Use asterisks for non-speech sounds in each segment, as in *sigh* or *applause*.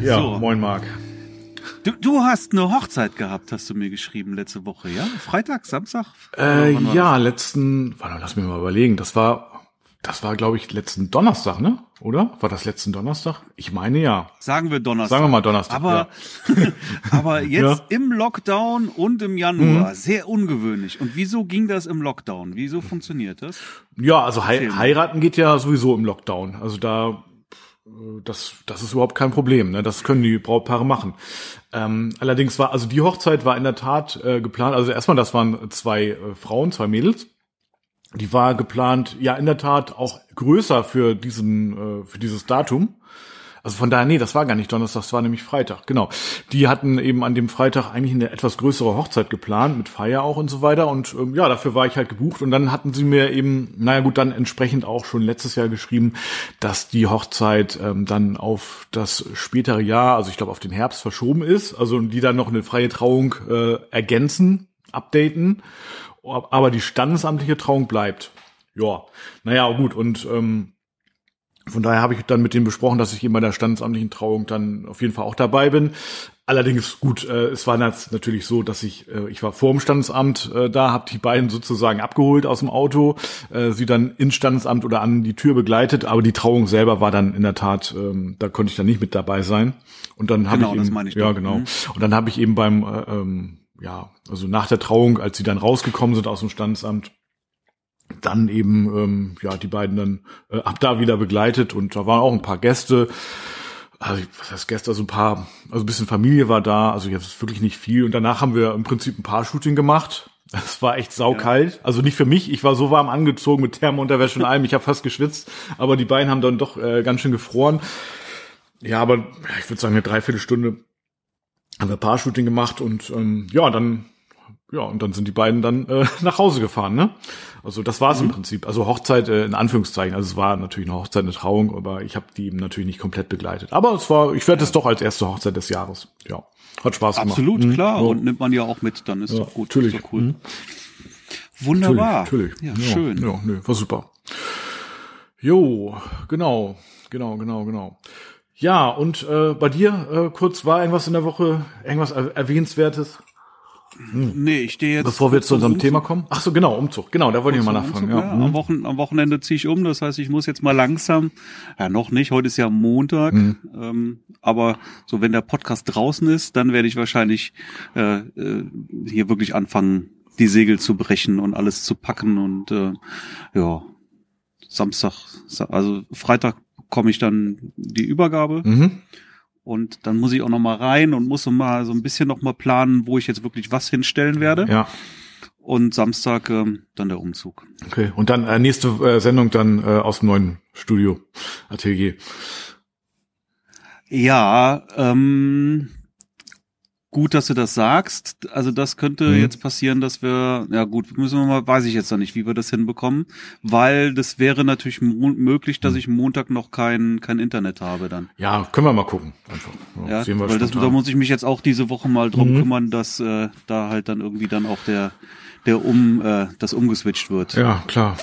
Ja, so. moin Marc. Du, du hast eine Hochzeit gehabt, hast du mir geschrieben letzte Woche, ja? Freitag, Samstag? Äh, ja, letzten, warte, lass mich mal überlegen. Das war, das war, glaube ich, letzten Donnerstag, ne? Oder? War das letzten Donnerstag? Ich meine ja. Sagen wir Donnerstag. Sagen wir mal Donnerstag. Aber, *laughs* aber *laughs* jetzt Ja. im Lockdown und im Januar, Mhm. sehr ungewöhnlich. Und wieso ging das im Lockdown? Wieso funktioniert das? Ja, also mal. heiraten geht ja sowieso im Lockdown. Also da, das, das ist überhaupt kein Problem. Ne? Das können die Brautpaare machen. Ähm, allerdings war, also die Hochzeit war in der Tat äh, geplant. Also erstmal, das waren zwei äh, Frauen, zwei Mädels. Die war geplant, ja in der Tat auch größer für diesen, äh, für dieses Datum. Also von daher, nee, das war gar nicht Donnerstag, das war nämlich Freitag, genau. Die hatten eben an dem Freitag eigentlich eine etwas größere Hochzeit geplant, mit Feier auch und so weiter. Und ähm, ja, dafür war ich halt gebucht. Und dann hatten sie mir eben, naja gut, dann entsprechend auch schon letztes Jahr geschrieben, dass die Hochzeit ähm, dann auf das spätere Jahr, also ich glaube auf den Herbst verschoben ist. Also die dann noch eine freie Trauung äh, ergänzen, updaten. Aber die standesamtliche Trauung bleibt. Ja, naja, gut. Und ähm, von daher habe ich dann mit denen besprochen, dass ich eben bei der standesamtlichen Trauung dann auf jeden Fall auch dabei bin. Allerdings gut, äh, es war natürlich so, dass ich äh, ich war vor dem Standesamt äh, da, habe die beiden sozusagen abgeholt aus dem Auto, äh, sie dann ins Standesamt oder an die Tür begleitet, aber die Trauung selber war dann in der Tat, ähm, da konnte ich dann nicht mit dabei sein. Und dann habe Genau, ich das eben, meine ich ja doch. genau. Mhm. Und dann habe ich eben beim äh, ähm, ja also nach der Trauung, als sie dann rausgekommen sind aus dem Standesamt, dann eben ähm, ja die beiden dann äh, ab da wieder begleitet und da waren auch ein paar Gäste. Also was heißt Gäste? Also ein paar also ein bisschen Familie war da. Also jetzt wirklich nicht viel. Und danach haben wir im Prinzip ein paar Shooting gemacht. Es war echt saukalt. Also nicht für mich. Ich war so warm angezogen mit Thermounterwäsche und *laughs* allem. Ich habe fast geschwitzt. Aber die beiden haben dann doch äh, ganz schön gefroren. Ja aber ja, ich würde sagen eine Dreiviertelstunde haben wir Paar-Shooting gemacht und ähm, ja dann ja, und dann sind die beiden dann äh, *laughs* nach Hause gefahren, ne? Also das war's im Prinzip. Also Hochzeit äh, in Anführungszeichen. Also es war natürlich eine Hochzeit, eine Trauung, aber ich habe die eben natürlich nicht komplett begleitet. Aber es war, ich werde es doch als erste Hochzeit des Jahres. Ja, hat Spaß gemacht. Absolut, Mhm. klar. Ja. Und nimmt man ja auch mit, dann ist Ja, doch gut. natürlich. Ist doch cool. Mhm. Wunderbar. Natürlich, Ja, natürlich. schön. Ja, nö, war super. Jo, genau, genau, genau, genau. Ja, und äh, bei dir äh, kurz war irgendwas in der Woche, irgendwas er erwähnenswertes, Nee, ich stehe jetzt. bevor wir zu unserem Umzug- Thema kommen? Ach so, genau, Umzug. Genau, da wollte ich mal nachfragen. Umzug, Ja. ja. Am, Wochen, am Wochenende ziehe ich um, das heißt, ich muss jetzt mal langsam, ja noch nicht, heute ist ja Montag, Mhm. ähm, aber so wenn der Podcast draußen ist, dann werde ich wahrscheinlich äh, äh, hier wirklich anfangen, die Segel zu brechen und alles zu packen und äh, ja, Samstag, Sa- also Freitag komme ich dann die Übergabe Mhm. Und dann muss ich auch noch mal rein und muss so mal so ein bisschen noch mal planen, wo ich jetzt wirklich was hinstellen werde Ja, und Samstag ähm, dann der Umzug. okay. Und dann äh, nächste äh, Sendung dann äh, aus dem neuen Studio, Atelier. Ja, ähm, gut, dass du das sagst. Also das könnte Mhm. jetzt passieren, dass wir, ja gut, müssen wir mal, weiß ich jetzt noch nicht, wie wir das hinbekommen, weil das wäre natürlich möglich, Mhm. dass ich Montag noch kein kein Internet habe dann. Ja, können wir mal gucken. Einfach. Ja, Ja, sehen wir weil das, da muss ich mich jetzt auch diese Woche mal drum Mhm. kümmern, dass äh, da halt dann irgendwie dann auch der der um äh, das umgeswitcht wird. ja, klar.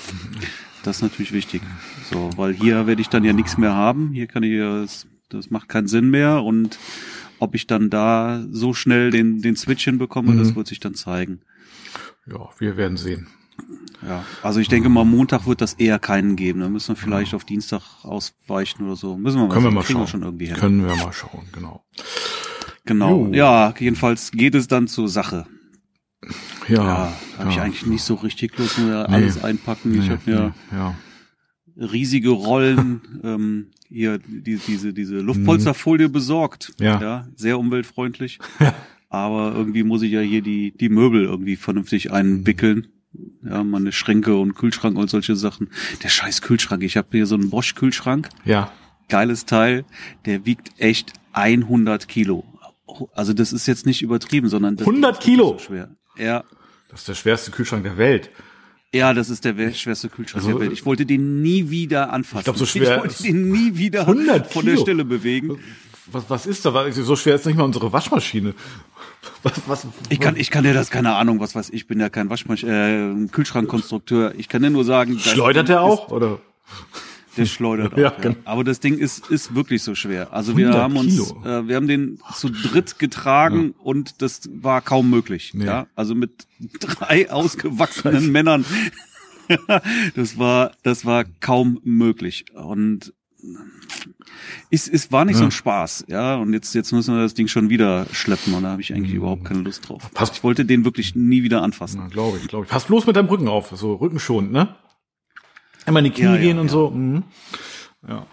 Das ist natürlich wichtig. So, weil hier werde ich dann ja nichts mehr haben. Hier kann ich das, das macht keinen Sinn mehr und ob ich dann da so schnell den, den Switch hinbekomme, Mhm. das wird sich dann zeigen. Ja, wir werden sehen. Ja, also ich denke mal, Montag wird das eher keinen geben. Da müssen wir vielleicht auf Dienstag ausweichen oder so. Müssen wir mal Können wir mal Kriegen schauen. wir schon irgendwie hin. Können wir mal schauen, genau. Genau. Jo. Ja, jedenfalls geht es dann zur Sache. Ja, Ja, habe ich eigentlich nicht so richtig Lust, mir Nee. alles einpacken. ich Nee, habe mir nee, ja. Riesige Rollen *laughs* ähm, hier die, diese diese Luftpolsterfolie besorgt. Mhm. Ja. ja, sehr umweltfreundlich. *laughs* Aber irgendwie muss ich ja hier die die Möbel irgendwie vernünftig einwickeln. Ja, meine Schränke und Kühlschrank und solche Sachen. Der scheiß Kühlschrank. Ich habe hier so einen Bosch Kühlschrank. ja. Geiles Teil. Der wiegt echt 100 Kilo. Also das ist jetzt nicht übertrieben, sondern das 100 ist Kilo? So schwer. Ja, Das ist der schwerste Kühlschrank der Welt. Ja, das ist der schwerste Kühlschrank Also, der Welt. Ich wollte den nie wieder anfassen. Ich glaub, so *laughs* schwer Ich wollte ist- den nie wieder 100 von der? Stelle bewegen. Was, was ist da? So schwer ist nicht mal unsere Waschmaschine. Was, was, Ich kann, ich kann dir das, keine Ahnung, was weiß ich, bin ja kein Waschmasch, äh, Kühlschrankkonstrukteur. Ich kann dir nur sagen, Schleudert er auch? Oder? Der schleudert *laughs* auch. Ja, ja, genau. Aber das Ding ist, ist wirklich so schwer. Also wir 100 haben uns, äh, wir haben den zu dritt getragen und das war kaum möglich. Nee. Ja, also mit drei ausgewachsenen Männern. *laughs* das war, das war kaum möglich. Und es, es war nicht so Ja. ein Spaß, ja. Und jetzt, jetzt müssen wir das Ding schon wieder schleppen und da habe ich eigentlich Mhm. überhaupt keine Lust drauf. Passt. Ich wollte den wirklich nie wieder anfassen. Ja, glaube ich, glaube ich. Pass bloß mit deinem Rücken auf, so rückenschonend, ne? Immer in die Knie Ja, ja, gehen und ja. so. Mhm. Ja.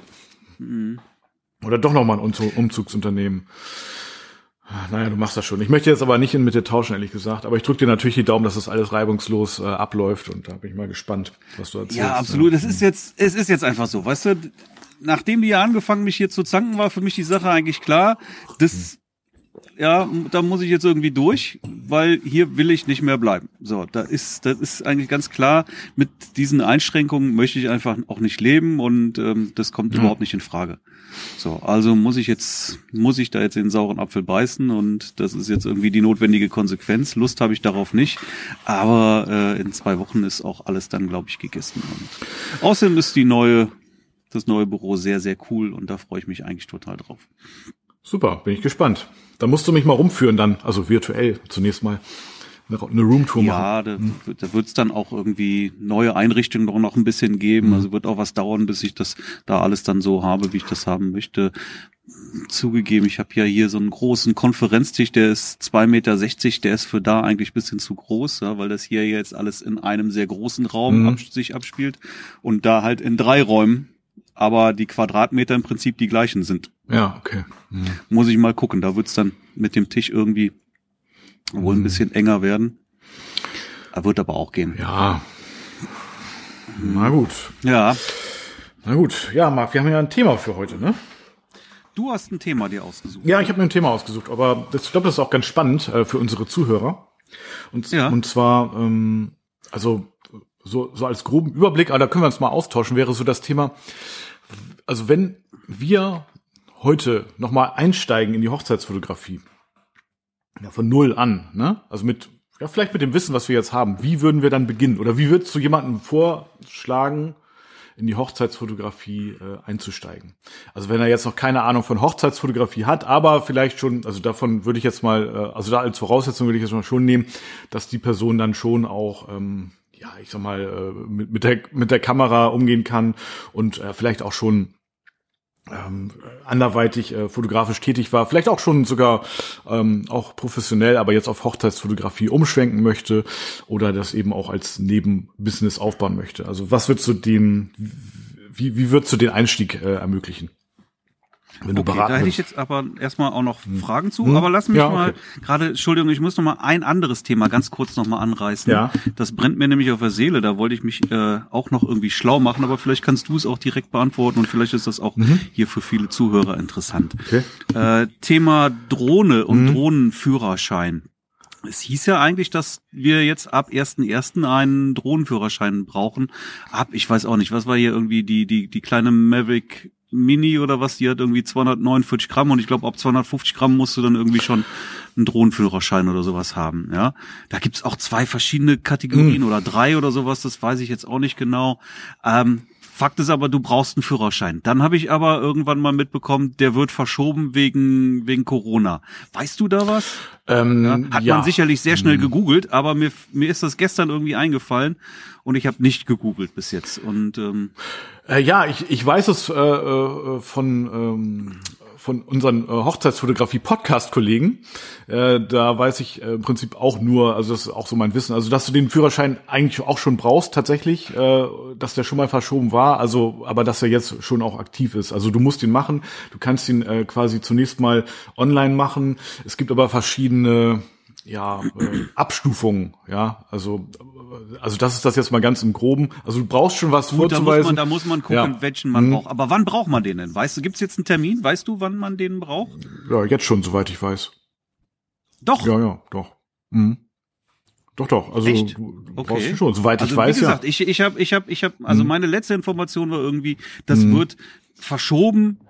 Oder doch noch mal ein Umzug, Umzugsunternehmen. Ah, Naja, du machst das schon. Ich möchte jetzt aber nicht in mit dir tauschen, ehrlich gesagt. Aber ich drücke dir natürlich die Daumen, dass das alles reibungslos äh, abläuft. Und da bin ich mal gespannt, was du erzählst. Ja, absolut. Es ist jetzt, es ist jetzt einfach so, weißt du, nachdem die ja angefangen, mich hier zu zanken, war für mich die Sache eigentlich klar, das, ja, da muss ich jetzt irgendwie durch, weil hier will ich nicht mehr bleiben. So, da ist, das ist eigentlich ganz klar, mit diesen Einschränkungen möchte ich einfach auch nicht leben und ähm, das kommt überhaupt nicht in Frage. So, also muss ich jetzt, muss ich da jetzt den sauren Apfel beißen und das ist jetzt irgendwie die notwendige Konsequenz. Lust habe ich darauf nicht, aber äh, in zwei Wochen ist auch alles dann, glaube ich, gegessen. Und außerdem ist die neue, das neue Büro sehr, sehr cool und da freue ich mich eigentlich total drauf. Super, bin ich gespannt. Da musst du mich mal rumführen dann, also virtuell zunächst mal eine, Roomtour machen. Ja, da, wird- da wird es dann auch irgendwie neue Einrichtungen noch, noch ein bisschen geben. Also wird auch was dauern, bis ich das da alles dann so habe, wie ich das haben möchte. Zugegeben, ich habe ja hier so einen großen Konferenztisch, der ist 2,60 Meter, der ist für da eigentlich ein bisschen zu groß, ja, weil das hier jetzt alles in einem sehr großen Raum Mhm. ab, sich abspielt und da halt in drei Räumen, aber die Quadratmeter im Prinzip die gleichen sind Ja, okay. Mhm. muss ich mal gucken. Da wird's dann mit dem Tisch irgendwie wohl ein Mhm. bisschen enger werden. Er wird aber auch gehen. Ja. Na gut. Ja, Na gut. Ja, Marc, wir haben ja ein Thema für heute, ne? du hast ein Thema dir ausgesucht. Ja, ich habe mir ein Thema ausgesucht, aber das, ich glaube, das ist auch ganz spannend äh, für unsere Zuhörer. Und, Ja. und zwar, ähm, also so, so als groben Überblick, aber da können wir uns mal austauschen, wäre so das Thema, also wenn wir heute nochmal einsteigen in die Hochzeitsfotografie, ja, von null an, ne? Also mit, ja, vielleicht mit dem Wissen, was wir jetzt haben, wie würden wir dann beginnen? Oder wie würdest du jemandem vorschlagen, in die Hochzeitsfotografie äh, einzusteigen. Also wenn er jetzt noch keine Ahnung von Hochzeitsfotografie hat, aber vielleicht schon, also davon würde ich jetzt mal, äh, also da als Voraussetzung würde ich jetzt mal schon nehmen, dass die Person dann schon auch, ähm, ja, ich sag mal, äh, mit, mit, der, mit der Kamera umgehen kann und äh, vielleicht auch schon ähm, anderweitig äh, fotografisch tätig war, vielleicht auch schon sogar ähm, auch professionell, aber jetzt auf Hochzeitsfotografie umschwenken möchte oder das eben auch als Nebenbusiness aufbauen möchte. Also was würdest du den, wie, wie würdest du den Einstieg äh, ermöglichen? Wenn du Okay, beraten da hätte ich jetzt aber erstmal auch noch Fragen zu, Hm. aber lass mich Ja, mal okay. gerade, Entschuldigung, ich muss noch mal ein anderes Thema ganz kurz noch mal anreißen. Ja. Das brennt mir nämlich auf der Seele, da wollte ich mich äh, auch noch irgendwie schlau machen, aber vielleicht kannst du es auch direkt beantworten und vielleicht ist das auch hier für viele Zuhörer interessant. Mhm. Okay. Mhm. Äh, Thema Drohne und Drohnenführerschein. Es hieß ja eigentlich, dass wir jetzt ab 1.1. einen Drohnenführerschein brauchen. Ab, ich weiß auch nicht, was war hier irgendwie die, die, die kleine Mavic Mini oder was, die hat irgendwie 249 Gramm und ich glaube, ab 250 Gramm musst du dann irgendwie schon einen Drohnenführerschein oder sowas haben, ja. Da gibt's auch zwei verschiedene Kategorien oder drei oder sowas, das weiß ich jetzt auch nicht genau. Ähm, Fakt ist aber, du brauchst einen Führerschein. Dann habe ich aber irgendwann mal mitbekommen, der wird verschoben wegen, wegen Corona. Weißt du da was? Ähm, Ja, hat ja. man sicherlich sehr schnell gegoogelt, aber mir, mir ist das gestern irgendwie eingefallen und ich habe nicht gegoogelt bis jetzt. Und ähm, Äh, ja, ich, ich weiß es äh, äh, von ähm, von unseren äh, Hochzeitsfotografie-Podcast-Kollegen. Äh, da weiß ich äh, im Prinzip auch nur, also das ist auch so mein Wissen, also dass du den Führerschein eigentlich auch schon brauchst tatsächlich, äh, dass der schon mal verschoben war, also aber dass er jetzt schon auch aktiv ist. Also du musst ihn machen, du kannst ihn äh, quasi zunächst mal online machen. Es gibt aber verschiedene ja, äh, Abstufungen, ja, also also das ist das jetzt mal ganz im Groben. Also du brauchst schon was gut, da muss vorzuweisen. man, da muss man gucken, Ja. welchen man Mhm. braucht. Aber wann braucht man den denn? Weißt du, gibt's jetzt einen Termin? Weißt du, wann man den braucht? Ja, jetzt schon, soweit ich weiß. Doch. Ja, ja, doch. Mhm. Doch, doch. Also Echt? du, du Okay. brauchst ihn schon, soweit Also ich weiß, wie gesagt, ja. ich ich habe ich habe ich habe also Mhm. meine letzte Information war irgendwie, das Mhm. wird verschoben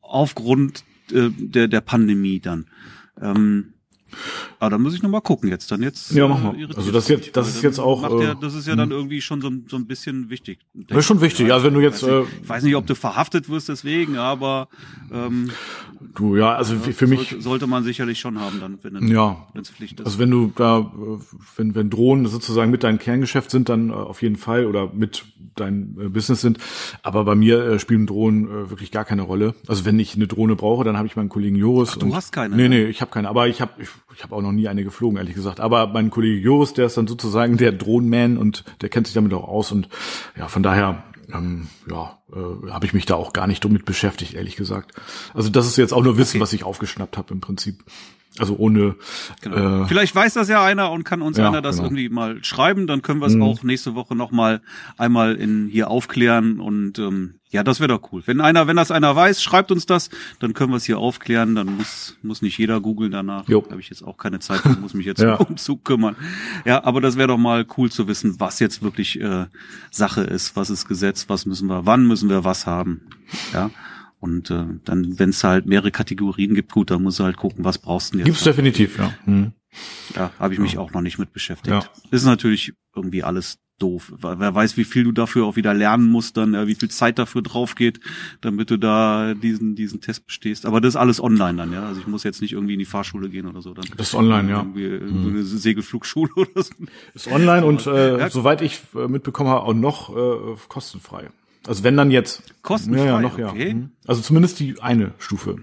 aufgrund äh, der der Pandemie dann. Ähm, Aber da muss ich noch mal gucken jetzt. Dann jetzt. Ja, mach mal. Also das jetzt, das ist jetzt auch. Der, das ist ja dann irgendwie schon so, so ein bisschen wichtig. Das ist schon wichtig. Also wenn du jetzt. Ich weiß, nicht, ich weiß nicht, ob du verhaftet wirst deswegen, aber. Ähm, du ja, also für, mich sollte, man sicherlich schon haben, dann wenn ja. es Pflicht ist. Also wenn du da, wenn wenn Drohnen sozusagen mit deinem Kerngeschäft sind, dann auf jeden Fall oder mit dein Business sind. Aber bei mir spielen Drohnen wirklich gar keine Rolle. Also wenn ich eine Drohne brauche, dann habe ich meinen Kollegen Joris. Ach, du hast keine? Nee, nee, ich habe keine. Aber ich habe ich, ich habe auch noch nie eine geflogen, ehrlich gesagt. Aber mein Kollege Joris, der ist dann sozusagen der Drohnenman und der kennt sich damit auch aus. Und ja, von daher ähm, ja, äh, habe ich mich da auch gar nicht damit beschäftigt, ehrlich gesagt. Also das ist jetzt auch nur Wissen, okay. was ich aufgeschnappt habe im Prinzip. Also ohne. Genau. Äh, Vielleicht weiß das ja einer und kann uns ja, einer das genau. irgendwie mal schreiben. Dann können wir es mhm. auch nächste Woche noch mal einmal in hier aufklären und ähm, ja, das wäre doch cool. Wenn einer, wenn das einer weiß, schreibt uns das, dann können wir es hier aufklären. Dann muss muss nicht jeder googeln danach. Habe ich jetzt auch keine Zeit, muss mich jetzt *laughs* ja. um Zug kümmern. Ja, aber das wäre doch mal cool zu wissen, was jetzt wirklich äh, Sache ist, was ist Gesetz, was müssen wir, wann müssen wir was haben. Ja. Und äh, dann, wenn es halt mehrere Kategorien gibt, gut, dann muss du halt gucken, was brauchst du jetzt. Gibt's definitiv, ja. Hm. Ja, habe ich mich ja. auch noch nicht mit beschäftigt. Ja. Ist natürlich irgendwie alles doof. Wer weiß, wie viel du dafür auch wieder lernen musst, dann ja, wie viel Zeit dafür drauf geht, damit du da diesen diesen Test bestehst. Aber das ist alles online dann, ja. Also ich muss jetzt nicht irgendwie in die Fahrschule gehen oder so. Dann das ist online, ja. Irgendwie, mhm. eine Segelflugschule *laughs* oder so. Ist online und äh, ja. soweit ich äh, mitbekommen habe, auch noch äh, kostenfrei. Also wenn dann jetzt. Kostenfrei, ja, ja, noch, okay. ja. Mhm. Also zumindest die eine Stufe.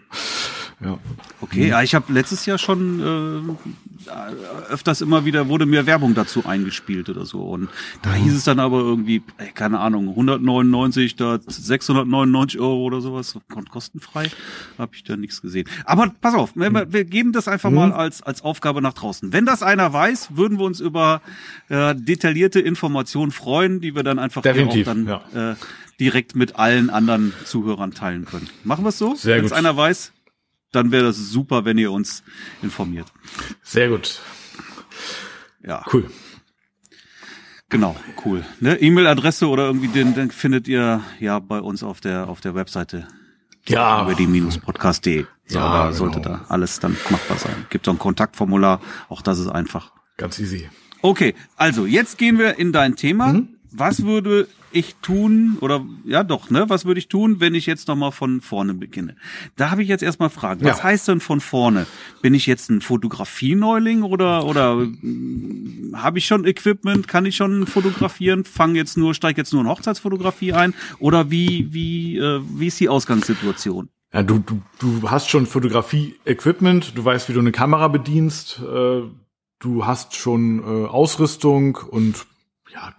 Ja. Okay, mhm. ja, ich habe letztes Jahr schon äh, öfters immer wieder wurde mir Werbung dazu eingespielt oder so und da mhm. hieß es dann aber irgendwie ey, keine Ahnung 199 da 699 Euro oder sowas kostenfrei habe ich da nichts gesehen. Aber pass auf, wir, mhm. wir geben das einfach mhm. mal als als Aufgabe nach draußen. Wenn das einer weiß, würden wir uns über äh, detaillierte Informationen freuen, die wir dann einfach Definitiv, dann ja. äh, direkt mit allen anderen Zuhörern teilen können. Machen wir es so? Wenn es einer weiß, dann wäre das super, wenn ihr uns informiert. Sehr gut. Ja. Cool. Genau, cool. Ne? E-Mail-Adresse oder irgendwie den, den findet ihr ja bei uns auf der auf der Webseite. Ja. Über die podcast.de. So, ja, da sollte genau. da alles dann machbar sein. Gibt so ein Kontaktformular, auch das ist einfach. Ganz easy. Okay, also jetzt gehen wir in dein Thema. Mhm. Was würde ich tun oder ja doch, ne? Was würde ich tun, wenn ich jetzt noch mal von vorne beginne? Da habe ich jetzt erstmal Fragen. Was ja. heißt denn von vorne? Bin ich jetzt ein Fotografieneuling oder oder äh, habe ich schon Equipment? Kann ich schon fotografieren? Fang jetzt nur steig jetzt nur in Hochzeitsfotografie ein oder wie wie äh, wie ist die Ausgangssituation? Ja, du du du hast schon Fotografie-Equipment. Du weißt, wie du eine Kamera bedienst. Äh, du hast schon äh, Ausrüstung und ja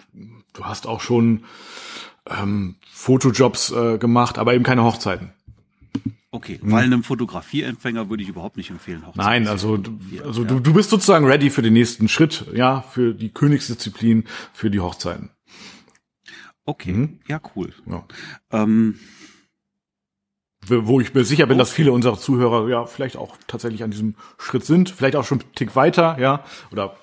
du hast auch schon ähm, Fotojobs äh, gemacht, aber eben keine Hochzeiten. Okay, weil einem Fotografieempfänger würde ich überhaupt nicht empfehlen. Hochzeiten Nein, also, also ja. du, du bist sozusagen ready für den nächsten Schritt, ja, für die Königsdisziplin, für die Hochzeiten. Okay, mhm. ja, cool. Ja. Ähm, wo ich mir sicher bin, okay. dass viele unserer Zuhörer ja vielleicht auch tatsächlich an diesem Schritt sind, vielleicht auch schon einen Tick weiter, ja, oder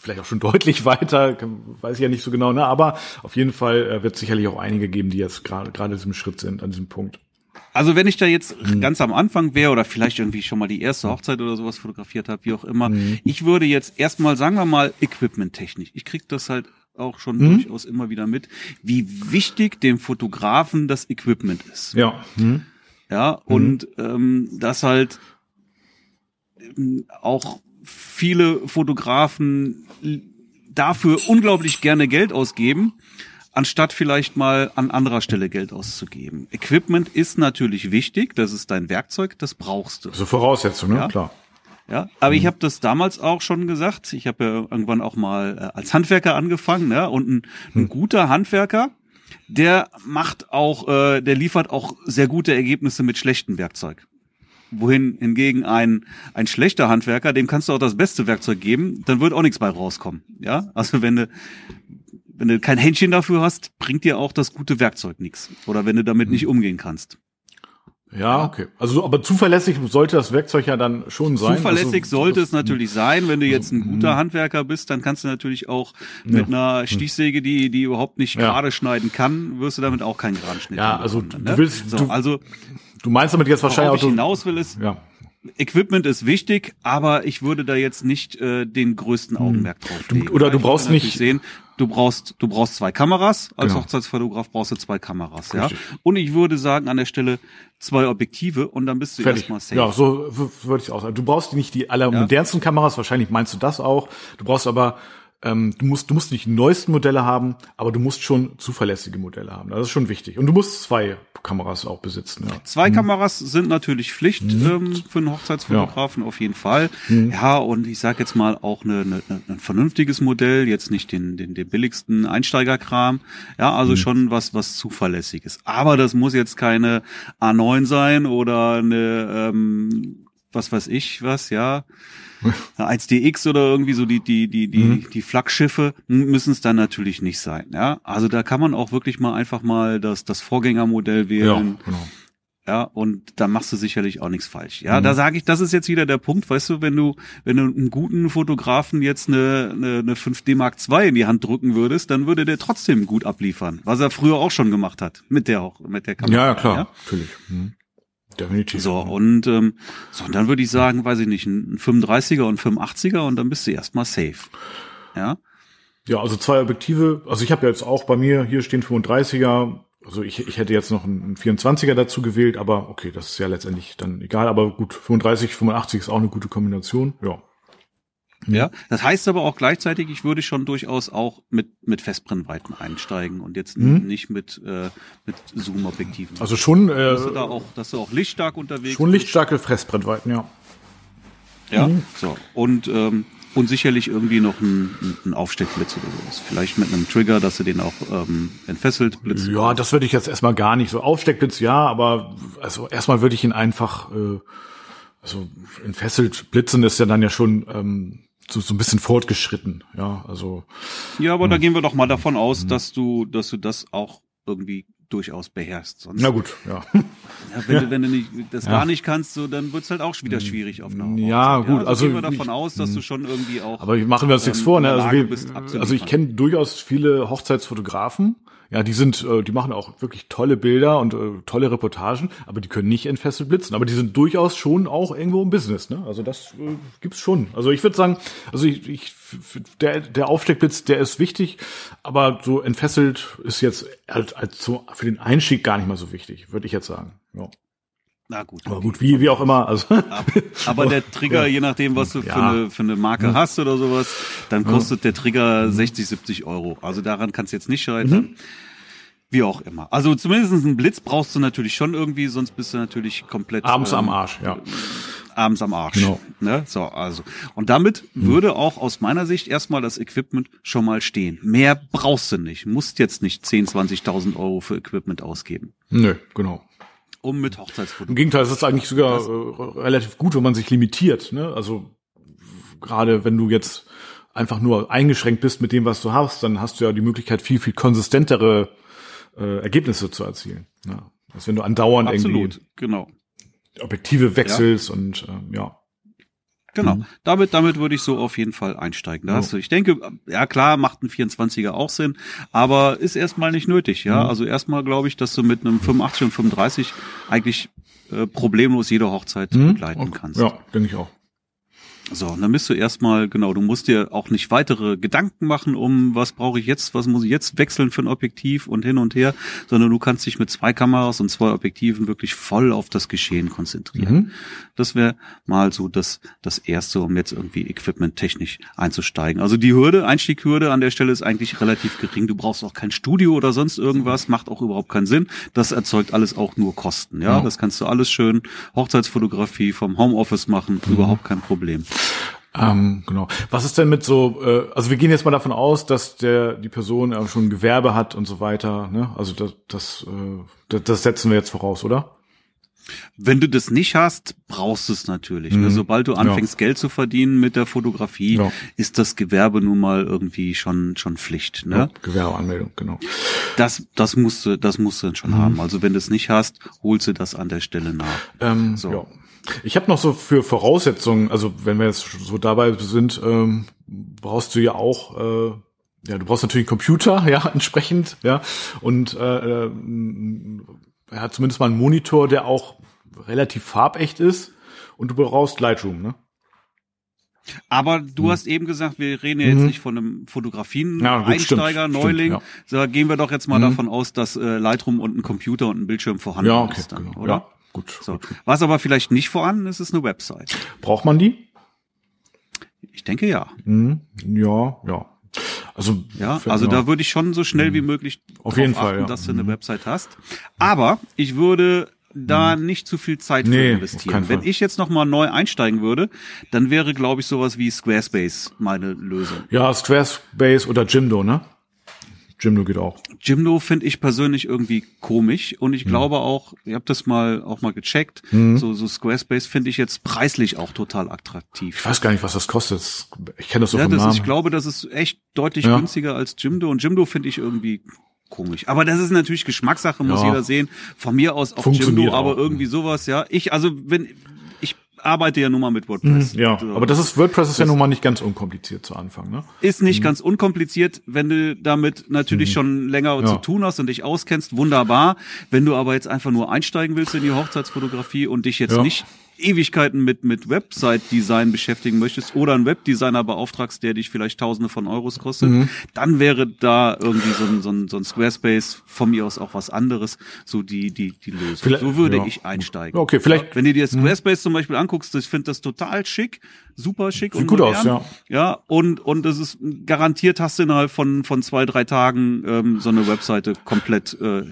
vielleicht auch schon *laughs* deutlich weiter, weiß ich ja nicht so genau, ne? aber auf jeden Fall äh, wird sicherlich auch einige geben, die jetzt gerade gerade diesem Schritt sind, an diesem Punkt. Also wenn ich da jetzt mhm. ganz am Anfang wäre oder vielleicht irgendwie schon mal die erste Hochzeit oder sowas fotografiert habe, wie auch immer, mhm. ich würde jetzt erstmal, sagen wir mal, Equipment-technisch. Ich krieg das halt auch schon mhm. durchaus immer wieder mit, wie wichtig dem Fotografen das Equipment ist. Ja. Mhm. Ja, und mhm. ähm, das halt ähm, auch viele Fotografen dafür unglaublich gerne Geld ausgeben, anstatt vielleicht mal an anderer Stelle Geld auszugeben. Equipment ist natürlich wichtig, das ist dein Werkzeug, das brauchst du. Also Voraussetzung, ne? Ja? Klar. Ja, aber mhm. ich habe das damals auch schon gesagt. Ich habe ja irgendwann auch mal äh, als Handwerker angefangen, ne? Und ein, ein mhm. guter Handwerker, der macht auch, äh, der liefert auch sehr gute Ergebnisse mit schlechtem Werkzeug wohin hingegen ein, ein schlechter Handwerker, dem kannst du auch das beste Werkzeug geben, dann wird auch nichts bei rauskommen. Ja, also wenn du, wenn du kein Händchen dafür hast, bringt dir auch das gute Werkzeug nichts. Oder wenn du damit mhm. nicht umgehen kannst. Ja, okay. Also, aber zuverlässig sollte das Werkzeug ja dann schon sein. Zuverlässig also, sollte es natürlich sein. Wenn du jetzt ein guter mhm. Handwerker bist, dann kannst du natürlich auch mit ja. einer Stichsäge, die, die überhaupt nicht ja. gerade schneiden kann, wirst du damit auch keinen geraden Schnitt Ja, also, du, ne? willst, so, du, also, Du meinst damit jetzt wahrscheinlich auch. Ich hinaus will es. Ja. Equipment ist wichtig, aber ich würde da jetzt nicht äh, den größten Hm. Augenmerk drauf legen. Du- oder Ja, du brauchst nicht- sehen, du brauchst du brauchst zwei Kameras als Genau. Hochzeitsfotograf brauchst du zwei Kameras, ja. Richtig. Und ich würde sagen an der Stelle zwei Objektive und dann bist du Fertig. erstmal safe. Ja, so würde ich auch sagen. Du brauchst nicht die allermodernsten Kameras, wahrscheinlich meinst du das auch. Du brauchst aber, ähm, du musst, du musst nicht die neuesten Modelle haben, aber du musst schon zuverlässige Modelle haben. Das ist schon wichtig. Und du musst zwei Kameras auch besitzen, ja. Zwei Kameras sind natürlich Pflicht ähm, für einen Hochzeitsfotografen auf jeden Fall. Ja, und ich sag jetzt mal auch eine, eine, ein vernünftiges Modell, jetzt nicht den, den, den billigsten Einsteigerkram. Ja, also schon was, was zuverlässiges. Aber das muss jetzt keine A9 sein oder eine, ähm, was weiß ich was, ja. Eine 1DX oder irgendwie so die, die, die, die, die Flaggschiffe müssen es dann natürlich nicht sein, ja. Also da kann man auch wirklich mal einfach mal das, das Vorgängermodell Ja, wählen. genau. Ja, und da machst du sicherlich auch nichts falsch. Ja, da sage ich, das ist jetzt wieder der Punkt, weißt du, wenn du, wenn du einem guten Fotografen jetzt eine, eine, eine 5D Mark II in die Hand drücken würdest, dann würde der trotzdem gut abliefern, was er früher auch schon gemacht hat mit der mit der Kamera. Ja, ja, klar, natürlich. Mhm. Definitiv. So, und ähm, so, und dann würde ich sagen, weiß ich nicht, ein 35er und 85er und dann bist du erstmal safe. Ja. Ja, also zwei Objektive. Also ich habe ja jetzt auch bei mir hier stehen 35er. Also ich, ich hätte jetzt noch einen 24er dazu gewählt, aber okay, das ist ja letztendlich dann egal. Aber gut, 35, 85 ist auch eine gute Kombination. Ja. Ja, das heißt aber auch gleichzeitig, ich würde schon durchaus auch mit mit Festbrennweiten einsteigen und jetzt Mhm. nicht mit äh, mit Zoom-Objektiven. Also schon, dass du äh, da auch, dass du auch lichtstark unterwegs schon lichtstarke Fressbrennweiten, ja. Ja, Mhm. so und ähm, und sicherlich irgendwie noch ein, ein- Aufsteckblitz oder sowas. Vielleicht mit einem Trigger, dass du den auch ähm, entfesselt blitzt. Ja, das würde ich jetzt erstmal gar nicht so. Aufsteckblitz, ja, aber also erstmal würde ich ihn einfach, äh, also entfesselt blitzen ist ja dann ja schon ähm, so, so ein bisschen fortgeschritten, ja, also Ja, aber da Mhm. gehen wir doch mal davon aus, dass du, dass du das auch irgendwie durchaus beherrschst. Sonst, na gut, ja. *laughs* Ja, wenn, du, wenn du nicht, das gar nicht kannst, so, dann wird's halt auch wieder schwierig auf einer Ja, Hochzeit, gut, also gehen wir davon ich- aus, dass du schon irgendwie auch. Aber machen wir uns nichts ähm, vor, in ne? Also, wir, bist, abzuliefern. also ich kenne durchaus viele Hochzeitsfotografen. Ja, die sind, äh, die machen auch wirklich tolle Bilder und äh, tolle Reportagen, aber die können nicht entfesselt blitzen. Aber die sind durchaus schon auch irgendwo im Business, ne? Also das äh, gibt's schon. Also ich würde sagen, also ich, ich der der Aufsteckblitz, der ist wichtig, aber so entfesselt ist jetzt als, als so für den Einstieg gar nicht mal so wichtig, würde ich jetzt sagen. Ja. Na gut. Aber gut, wie wie auch immer. Also *laughs* Aber der Trigger, je nachdem, was du für, Ja. eine, für eine Marke hast oder sowas, dann kostet der Trigger 60, 70 Euro. Also daran kannst du jetzt nicht scheitern. Wie auch immer. Also zumindest einen Blitz brauchst du natürlich schon irgendwie, sonst bist du natürlich komplett abends ähm, am Arsch, ja. abends am Arsch. Genau. Ne? So, also. Und damit würde auch aus meiner Sicht erstmal das Equipment schon mal stehen. Mehr brauchst du nicht. Musst jetzt nicht 10, 20.000 Euro für Equipment ausgeben, Nö, genau. Um mit Im Hochzeitsfotografie. Gegenteil, es ist eigentlich sogar äh, relativ gut, wenn man sich limitiert. Ne? Also gerade wenn du jetzt einfach nur eingeschränkt bist mit dem, was du hast, dann hast du ja die Möglichkeit, viel, viel konsistentere äh, Ergebnisse zu erzielen. Ja. Als wenn du andauernd Absolut, genau. irgendwie Objektive wechselst und ähm, ja. Genau. Mhm. Damit, damit würde ich so auf jeden Fall einsteigen. Da hast du, ich denke, ja klar, macht ein 24er auch Sinn, aber ist erstmal nicht nötig, Mhm. ja. Also erstmal glaube ich, dass du mit einem 85 und 35 eigentlich äh, problemlos jede Hochzeit begleiten Okay. kannst. Mhm. Ja, denke ich auch. So, und dann bist du erstmal, genau, du musst dir auch nicht weitere Gedanken machen, um was brauche ich jetzt, was muss ich jetzt wechseln für ein Objektiv und hin und her, sondern du kannst dich mit zwei Kameras und zwei Objektiven wirklich voll auf das Geschehen konzentrieren. Mhm. Das wäre mal so das, das erste, um jetzt irgendwie equipmenttechnisch einzusteigen. Also die Hürde, Einstieghürde an der Stelle ist eigentlich relativ gering. Du brauchst auch kein Studio oder sonst irgendwas, macht auch überhaupt keinen Sinn. Das erzeugt alles auch nur Kosten. Ja, Ja. das kannst du alles schön Hochzeitsfotografie vom Homeoffice machen, Mhm. überhaupt kein Problem. Ähm, genau. Was ist denn mit so, äh, also wir gehen jetzt mal davon aus, dass der die Person äh, schon Gewerbe hat und so weiter, ne? Also das, das, äh, das, das setzen wir jetzt voraus, oder? Wenn du das nicht hast, brauchst du es natürlich. Mhm. Ne? Sobald du anfängst, Geld zu verdienen mit der Fotografie, Ja. ist das Gewerbe nun mal irgendwie schon schon Pflicht. Ne? Ja, Gewerbeanmeldung, genau. Das das musst du das musst du dann Mhm. schon haben. Also wenn du es nicht hast, holst du das an der Stelle nach. Ähm, So. ja. Ich habe noch so für Voraussetzungen, also wenn wir jetzt so dabei sind, ähm, brauchst du ja auch, äh, ja, du brauchst natürlich einen Computer, *laughs* ja, entsprechend, ja, und äh, äh, ja, zumindest mal einen Monitor, der auch relativ farbecht ist und du brauchst Lightroom, ne? Aber du Hm. hast eben gesagt, wir reden ja jetzt Mhm. nicht von einem Fotografien Ja, stimmt, Neuling. stimmt, So, gehen wir doch jetzt mal Mhm. davon aus, dass äh, Lightroom und ein Computer und ein Bildschirm vorhanden Ja, okay, ist dann, genau. oder? Ja, gut. So. gut. Was aber vielleicht nicht vorhanden ist, ist eine Website. Braucht man die? Ich denke ja. Mhm. Ja, ja. Also, Ja, also da würde ich schon so schnell wie möglich Mhm. Auf jeden Fall, achten, ja. dass du eine Mhm. Website hast. Aber ich würde da nicht zu viel Zeit für Nee, investieren. Wenn ich jetzt noch mal neu einsteigen würde, dann wäre, glaube ich, sowas wie Squarespace meine Lösung. Ja, Squarespace oder Jimdo, ne? Jimdo geht auch. Jimdo finde ich persönlich irgendwie komisch und ich glaube auch, ihr habt das mal auch mal gecheckt, Mhm. so, so Squarespace finde ich jetzt preislich auch total Ich attraktiv. weiß gar nicht, was das kostet. Ich kenne das so Ja, vom das Namen. ist, ich glaube, das ist echt deutlich Ja. günstiger als Jimdo und Jimdo finde ich irgendwie komisch. Aber das ist natürlich Geschmackssache, muss Ja. jeder sehen. Von mir aus auch Funktioniert Jimdo, aber irgendwie sowas, ja. Ich, also wenn, ich arbeite ja nun mal mit WordPress. ja, So. aber das ist WordPress ist ja nun mal nicht ganz unkompliziert zu Anfang, ne? Ist nicht ganz unkompliziert, wenn du damit natürlich schon länger Mhm. Ja. zu tun hast und dich auskennst, wunderbar. Wenn du aber jetzt einfach nur einsteigen willst in die Hochzeitsfotografie und dich jetzt Ja. nicht Ewigkeiten mit, mit Website-Design beschäftigen möchtest oder einen Webdesigner beauftragst, der dich vielleicht Tausende von Euros kostet, Mhm. dann wäre da irgendwie so ein, so, ein, so ein Squarespace von mir aus auch was anderes, so die, die, die Lösung. Vielleicht- so würde ja. ich einsteigen. Okay, vielleicht- Wenn du dir Squarespace zum Beispiel anguckst, ich finde das total schick, super schick Sieht und gut modern. aus, ja. Ja, und, und es ist garantiert hast du innerhalb von, von zwei, drei Tagen ähm, so eine Webseite komplett, äh,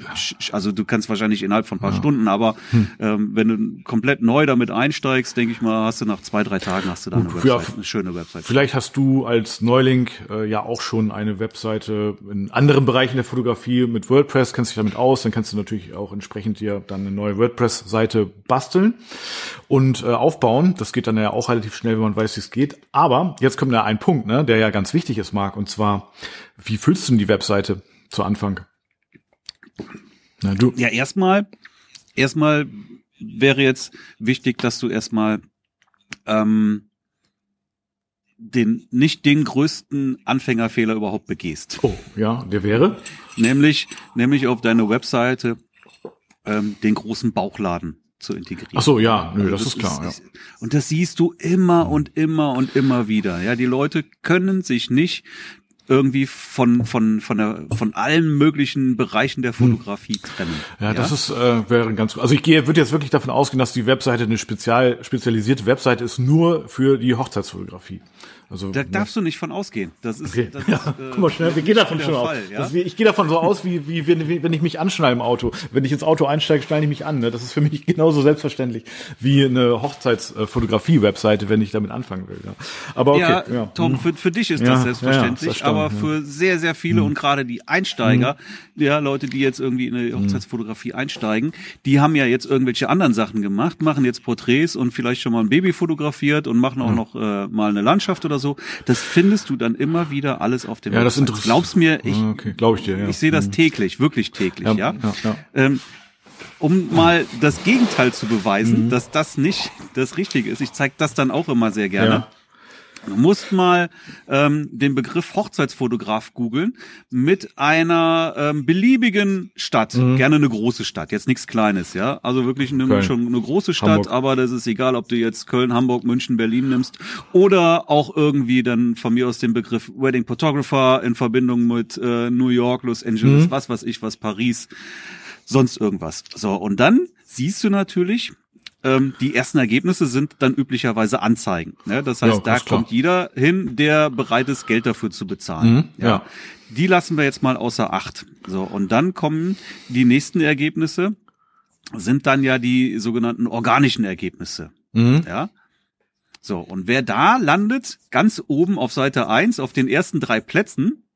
also du kannst wahrscheinlich innerhalb von ein paar Stunden, aber Hm. ähm, wenn du komplett neu damit einsteigst, denke ich mal, hast du nach zwei, drei Tagen hast du da eine Webseite, ja, eine schöne Webseite. Vielleicht hast du als Neuling äh, ja auch schon eine Webseite in anderen Bereichen der Fotografie mit WordPress, kennst dich damit aus, dann kannst du natürlich auch entsprechend dir dann eine neue WordPress-Seite basteln und äh, aufbauen. Das geht dann ja auch relativ schnell, wenn man weiß, wie es geht. Aber jetzt kommt ja ein Punkt, ne, der ja ganz wichtig ist, Marc, und zwar, wie füllst du denn die Webseite zu Anfang? Na, du, Ja, erstmal, erstmal wäre jetzt wichtig, dass du erstmal ähm, den nicht den größten Anfängerfehler überhaupt begehst. oh, ja, der wäre? nämlich, nämlich auf deine Webseite ähm, den großen Bauchladen zu integrieren. Ach so, ja, nö, Also das ist klar, ja. Und das siehst du immer und immer und immer wieder. Ja, die Leute können sich nicht irgendwie von von von der von allen möglichen Bereichen der Fotografie trennen. Hm. Ja, das ist äh, wäre ganz also ich gehe würde jetzt wirklich davon ausgehen, dass die Webseite eine spezial spezialisierte Webseite ist nur für die Hochzeitsfotografie. Also Da darfst du nicht von ausgehen. Das ist, Okay. das *laughs* Ja, ist äh, guck mal schnell, wir gehen davon schon Fall, aus. Ja? Das, ich gehe davon so aus, wie, wie wenn, wie wenn ich mich anschneide im Auto. Wenn ich ins Auto einsteige, schneide ich mich an. Ne? Das ist für mich *laughs* genauso selbstverständlich wie eine Hochzeitsfotografie-Webseite, wenn ich damit anfangen will. Ja. Aber okay, ja, ja. Tom, Mhm. für, für dich ist Ja, das ja, selbstverständlich, erstaunlich, aber ja. für sehr, sehr viele und gerade die Einsteiger, ja, Leute, die jetzt irgendwie in Mhm. die Hochzeitsfotografie einsteigen, die haben ja jetzt irgendwelche anderen Sachen gemacht, machen jetzt Porträts und vielleicht schon mal ein Baby fotografiert und machen auch noch äh, mal eine Landschaft oder so. Das findest du dann immer wieder alles auf dem Ja, das Websites. interess- Glaub's mir, ich, Ah, okay, glaube ich dir. Ja. ich sehe das täglich, wirklich täglich, ja. Ja, ja, ja. Ähm, um mal das Gegenteil zu beweisen, Mhm. dass das nicht das Richtige ist. Ich zeige das dann auch immer sehr gerne. Du musst mal ähm, den Begriff Hochzeitsfotograf googeln mit einer ähm, beliebigen Stadt, Mhm. gerne eine große Stadt, jetzt nichts Kleines, ja, also wirklich eine, Köln. schon eine große Stadt, Hamburg. aber das ist egal, ob du jetzt Köln, Hamburg, München, Berlin nimmst oder auch irgendwie dann von mir aus den Begriff Wedding Photographer in Verbindung mit äh, New York, Los Angeles, Mhm. was weiß ich, was Paris, sonst irgendwas. So und dann siehst du natürlich ähm, die ersten Ergebnisse sind dann üblicherweise Anzeigen. Ne? Das heißt, Ja, da ist klar. kommt jeder hin, der bereit ist, Geld dafür zu bezahlen. Mhm, ja. Die lassen wir jetzt mal außer Acht. So, und dann kommen die nächsten Ergebnisse, sind dann ja die sogenannten organischen Ergebnisse. Mhm. Ja. So, und wer da landet, ganz oben auf Seite eins auf den ersten drei Plätzen,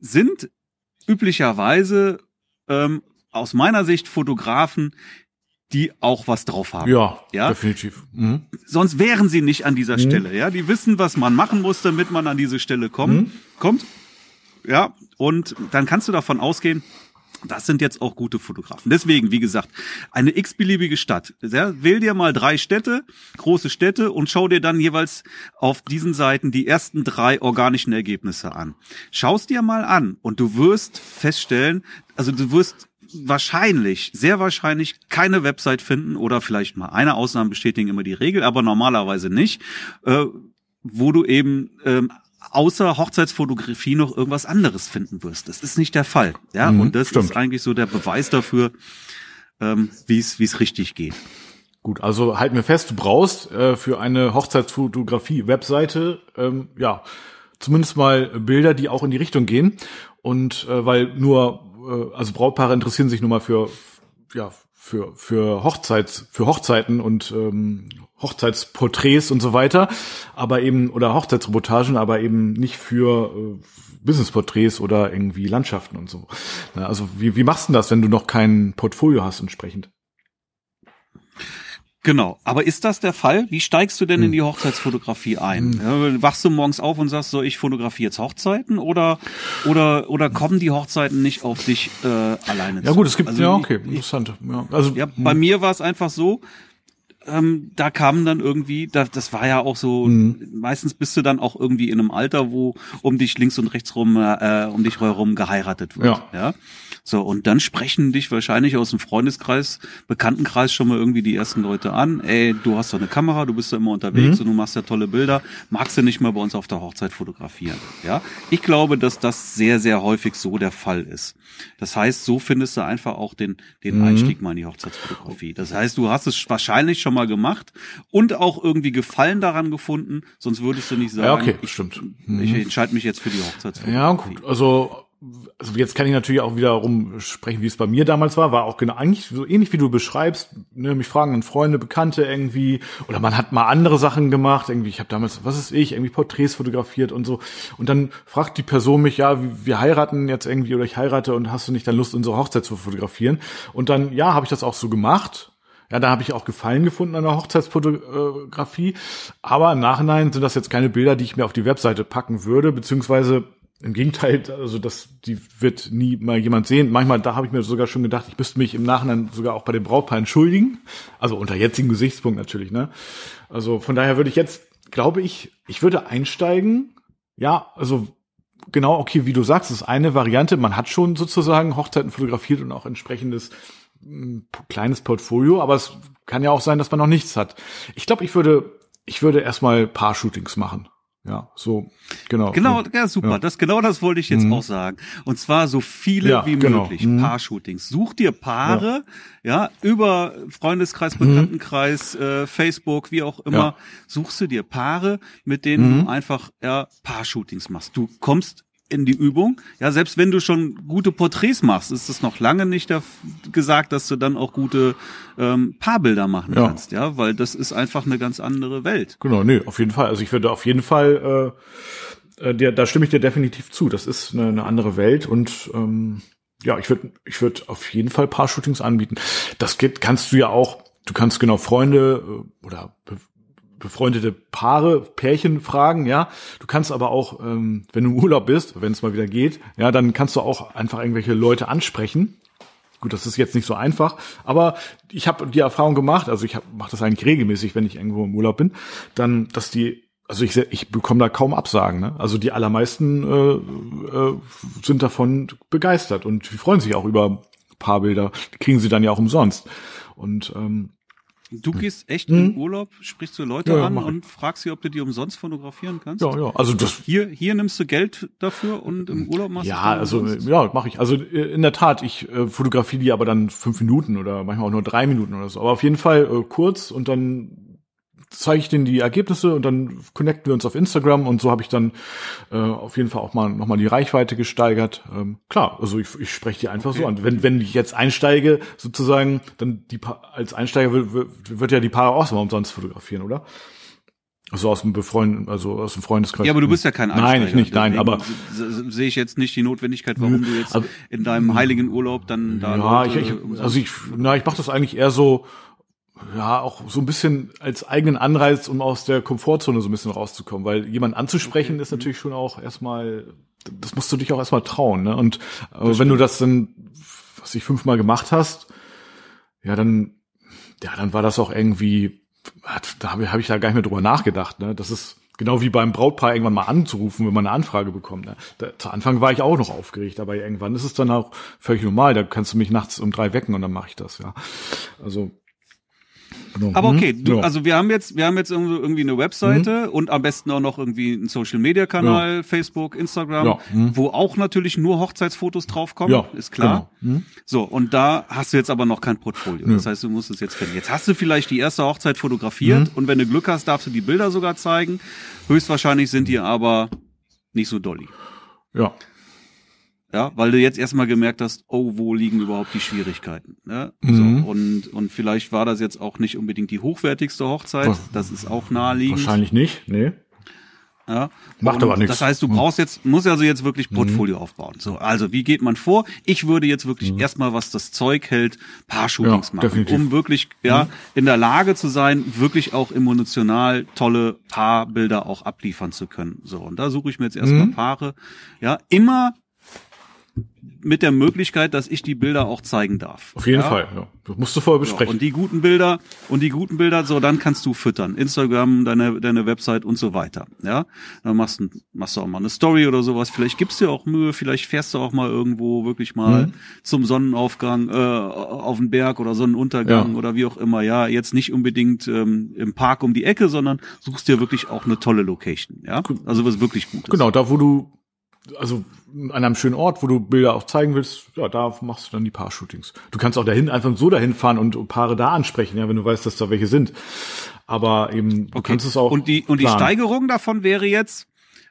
sind üblicherweise ähm, aus meiner Sicht Fotografen, die auch was drauf haben. Ja, Ja? definitiv. Mhm. Sonst wären sie nicht an dieser Stelle. Ja, die wissen, was man machen muss, damit man an diese Stelle kommen, Mhm. kommt. Ja, und dann kannst du davon ausgehen, das sind jetzt auch gute Fotografen. Deswegen, wie gesagt, eine x-beliebige Stadt. Ja, wähl dir mal drei Städte, große Städte und schau dir dann jeweils auf diesen Seiten die ersten drei organischen Ergebnisse an. Schaust dir mal an und du wirst feststellen, also du wirst wahrscheinlich, sehr wahrscheinlich keine Website finden oder vielleicht mal eine Ausnahme bestätigen immer die Regel, aber normalerweise nicht, äh, wo du eben ähm, außer Hochzeitsfotografie noch irgendwas anderes finden wirst. Das ist nicht der Fall. Ja, Mhm, und das stimmt. ist eigentlich so der Beweis dafür, ähm, wie es wie es richtig geht. Gut, also halten wir fest, du brauchst äh, für eine Hochzeitsfotografie-Webseite ähm, ja zumindest mal Bilder, die auch in die Richtung gehen. Und äh, weil nur, äh, also Brautpaare interessieren sich nun mal für ja für für Hochzeits für Hochzeiten und ähm, Hochzeitsporträts und so weiter, aber eben oder Hochzeitsreportagen, aber eben nicht für äh, Businessporträts oder irgendwie Landschaften und so. Na, also wie wie machst du das, wenn du noch kein Portfolio hast entsprechend? Genau. Aber ist das der Fall? Wie steigst du denn Hm. in die Hochzeitsfotografie ein? Ja, wachst du morgens auf und sagst so, ich fotografiere jetzt Hochzeiten oder oder oder kommen die Hochzeiten nicht auf dich äh, alleine? Ja zu? gut, es gibt Also ja okay, interessant. Ja, also Ja, bei mir war es einfach so, ähm, da kamen dann irgendwie, da, das war ja auch so, meistens bist du dann auch irgendwie in einem Alter, wo um dich links und rechts rum, äh, um dich herum geheiratet wird. Ja. So, und dann sprechen dich wahrscheinlich aus dem Freundeskreis, Bekanntenkreis schon mal irgendwie die ersten Leute an. Ey, du hast doch eine Kamera, du bist da immer unterwegs und du machst ja tolle Bilder. Magst du nicht mal bei uns auf der Hochzeit fotografieren? Ja. Ich glaube, dass das sehr, sehr häufig so der Fall ist. Das heißt, so findest du einfach auch den, den Einstieg mal in die Hochzeitsfotografie. Das heißt, du hast es wahrscheinlich schon mal gemacht und auch irgendwie Gefallen daran gefunden, sonst würdest du nicht sagen, Ja, okay, ich, stimmt. ich entscheide mich jetzt für die Hochzeitsfotografie. Ja, gut. Also, also jetzt kann ich natürlich auch wiederum sprechen, wie es bei mir damals war. War auch genau eigentlich so ähnlich wie du beschreibst. Ne, mich fragen dann Freunde, Bekannte irgendwie. Oder man hat mal andere Sachen gemacht. Irgendwie, ich habe damals, was ist ich, irgendwie Porträts fotografiert und so. Und dann fragt die Person mich, ja, wir- heiraten jetzt irgendwie oder ich heirate und hast du nicht dann Lust, unsere Hochzeit zu fotografieren? Und dann, ja, habe ich das auch so gemacht. Ja, da habe ich auch Gefallen gefunden an der Hochzeitsfotografie. Aber im Nachhinein sind das jetzt keine Bilder, die ich mir auf die Webseite packen würde, beziehungsweise im Gegenteil, also das, die wird nie mal jemand sehen. Manchmal, da habe ich mir sogar schon gedacht, ich müsste mich im Nachhinein sogar auch bei dem Brautpaar entschuldigen. Also unter jetzigem Gesichtspunkt natürlich, ne? Also von daher würde ich jetzt, glaube ich, ich würde einsteigen. Ja, also genau, okay, wie du sagst, ist eine Variante. Man hat schon sozusagen Hochzeiten fotografiert und auch entsprechendes mh, kleines Portfolio, aber es kann ja auch sein, dass man noch nichts hat. Ich glaube, ich würde, ich würde erstmal Paar-Shootings machen. Ja, so, genau. Genau, ja, super. Ja. Das genau das wollte ich jetzt auch sagen. Und zwar so viele Ja, wie genau. möglich. Mhm. Paar-Shootings. Such dir Paare, ja. über Freundeskreis, Bekanntenkreis, äh, Facebook, wie auch immer. Ja. Suchst du dir Paare, mit denen du einfach ja, Paar-Shootings machst. Du kommst in die Übung. Ja, selbst wenn du schon gute Porträts machst, ist es noch lange nicht gesagt, dass du dann auch gute ähm, Paarbilder machen Ja. kannst, ja, weil das ist einfach eine ganz andere Welt. Genau, nee, auf jeden Fall. Also ich würde auf jeden Fall, äh, äh, da stimme ich dir definitiv zu. Das ist eine, eine andere Welt und ähm, ja, ich würde, ich würde auf jeden Fall Paar-Shootings anbieten. Das geht, kannst du ja auch. Du kannst genau Freunde äh, oder befreundete Paare, Pärchen fragen, ja. Du kannst aber auch, ähm, wenn du im Urlaub bist, wenn es mal wieder geht, ja, dann kannst du auch einfach irgendwelche Leute ansprechen. Gut, das ist jetzt nicht so einfach, aber ich habe die Erfahrung gemacht, also ich mache das eigentlich regelmäßig, wenn ich irgendwo im Urlaub bin, dann, dass die, also ich, ich bekomme da kaum Absagen. Ne? Also die allermeisten äh, äh, sind davon begeistert und freuen sich auch über Paarbilder. Die kriegen sie dann ja auch umsonst. Und ähm, Du gehst echt in Urlaub, sprichst du Leute Ja, ja, an und fragst sie, ob du die umsonst fotografieren kannst? ja, ja, also das Hier, hier nimmst du Geld dafür und im Urlaub machst Ja, du also umsonst? ja, mache ich. Also äh, in der Tat, ich äh, fotografiere die aber dann fünf Minuten oder manchmal auch nur drei Minuten oder so. Aber auf jeden Fall äh, kurz und dann zeige ich denen die Ergebnisse und dann connecten wir uns auf Instagram und so habe ich dann äh, auf jeden Fall auch mal nochmal die Reichweite gesteigert. Ähm, klar, also ich, ich spreche die einfach so an. Wenn, wenn ich jetzt einsteige, sozusagen, dann die Pa- als Einsteiger wird, wird, ja die Paare auch mal umsonst fotografieren, oder? Also aus dem Befreund, also aus dem Freundeskreis. Ja, aber du bist ja kein Einsteiger. Nein, ich nicht, nein, aber se- se- sehe ich jetzt nicht die Notwendigkeit, warum du jetzt in deinem heiligen Urlaub dann da Ja, Leute, ich, ich, also ich, na, ich mache das eigentlich eher so, ja, auch so ein bisschen als eigenen Anreiz, um aus der Komfortzone so ein bisschen rauszukommen, weil jemand anzusprechen ist natürlich schon auch erstmal, das musst du dich auch erstmal trauen, ne? Und äh, wenn du das dann, was ich fünfmal gemacht hast, ja, dann, ja, dann war das auch irgendwie, da habe hab ich da gar nicht mehr drüber nachgedacht, ne? Das ist, Genau wie beim Brautpaar irgendwann mal anzurufen, wenn man eine Anfrage bekommt. Ne? Da, zu Anfang war ich auch noch aufgeregt, aber irgendwann ist es dann auch völlig normal. Da kannst du mich nachts um drei wecken und dann mache ich das, ja. Also Genau. Aber okay, mhm. du, ja. also wir haben jetzt, wir haben jetzt irgendwie eine Webseite mhm. und am besten auch noch irgendwie einen Social Media Kanal, ja. Facebook, Instagram, ja. mhm. wo auch natürlich nur Hochzeitsfotos draufkommen, ja. ist klar. Genau. Mhm. So, und da hast du jetzt aber noch kein Portfolio. Das heißt, du musst es jetzt finden. Jetzt hast du vielleicht die erste Hochzeit fotografiert mhm. und wenn du Glück hast, darfst du die Bilder sogar zeigen. Höchstwahrscheinlich sind die aber nicht so dolly. Ja. Ja, weil du jetzt erstmal gemerkt hast, oh, wo liegen überhaupt die Schwierigkeiten? Ne? Mhm. So, und, und vielleicht war das jetzt auch nicht unbedingt die hochwertigste Hochzeit. Das ist auch naheliegend. Wahrscheinlich nicht, nee. Ja. Macht aber nichts. Das heißt, du brauchst jetzt, musst also jetzt wirklich mhm. Portfolio mhm. aufbauen. So, also wie geht man vor? Ich würde jetzt wirklich mhm. erstmal, was das Zeug hält, Paar-Shootings ja, machen, definitiv. um wirklich ja mhm. in der Lage zu sein, wirklich auch emotional tolle Paarbilder auch abliefern zu können. So, und da suche ich mir jetzt erstmal mhm. Paare. Ja, immer mit der Möglichkeit, dass ich die Bilder auch zeigen darf. Auf jeden ja? Fall, ja. Das musst du vorher besprechen. Ja, und die guten Bilder, und die guten Bilder, so, dann kannst du füttern. Instagram, deine, deine Website und so weiter. Ja. Dann machst du, machst du auch mal eine Story oder sowas. Vielleicht gibst dir auch Mühe, vielleicht fährst du auch mal irgendwo wirklich mal mhm. zum Sonnenaufgang, äh, auf den Berg oder Sonnenuntergang ja. oder wie auch immer. Ja, jetzt nicht unbedingt ähm, im Park um die Ecke, sondern suchst dir wirklich auch eine tolle Location. Ja. Also was wirklich gut ist. Genau, da wo du also an einem schönen Ort, wo du Bilder auch zeigen willst, ja, da machst du dann die Paar-Shootings. Du kannst auch dahin einfach so dahin fahren und Paare da ansprechen, ja, wenn du weißt, dass da welche sind. Aber eben, du okay. kannst es auch. Und die, und die Steigerung davon wäre jetzt,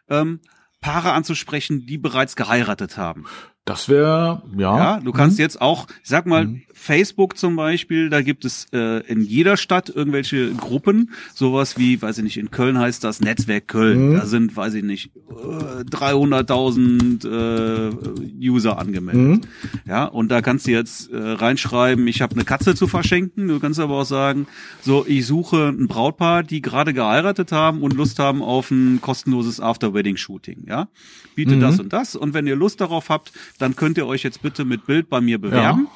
ähm, Paare anzusprechen, die bereits geheiratet haben. Das wäre, ja. Ja, du kannst mhm. jetzt auch, ich sag mal, mhm. Facebook zum Beispiel, da gibt es äh, in jeder Stadt irgendwelche Gruppen, sowas wie, weiß ich nicht, in Köln heißt das Netzwerk Köln. Mhm. Da sind, weiß ich nicht, äh, 300.000 äh, User angemeldet. Mhm. Ja, und da kannst du jetzt äh, reinschreiben, ich habe eine Katze zu verschenken. Du kannst aber auch sagen, so, ich suche ein Brautpaar, die gerade geheiratet haben und Lust haben auf ein kostenloses After-Wedding-Shooting. Ja, biete mhm. das und das. Und wenn ihr Lust darauf habt, dann könnt ihr euch jetzt bitte mit Bild bei mir bewerben.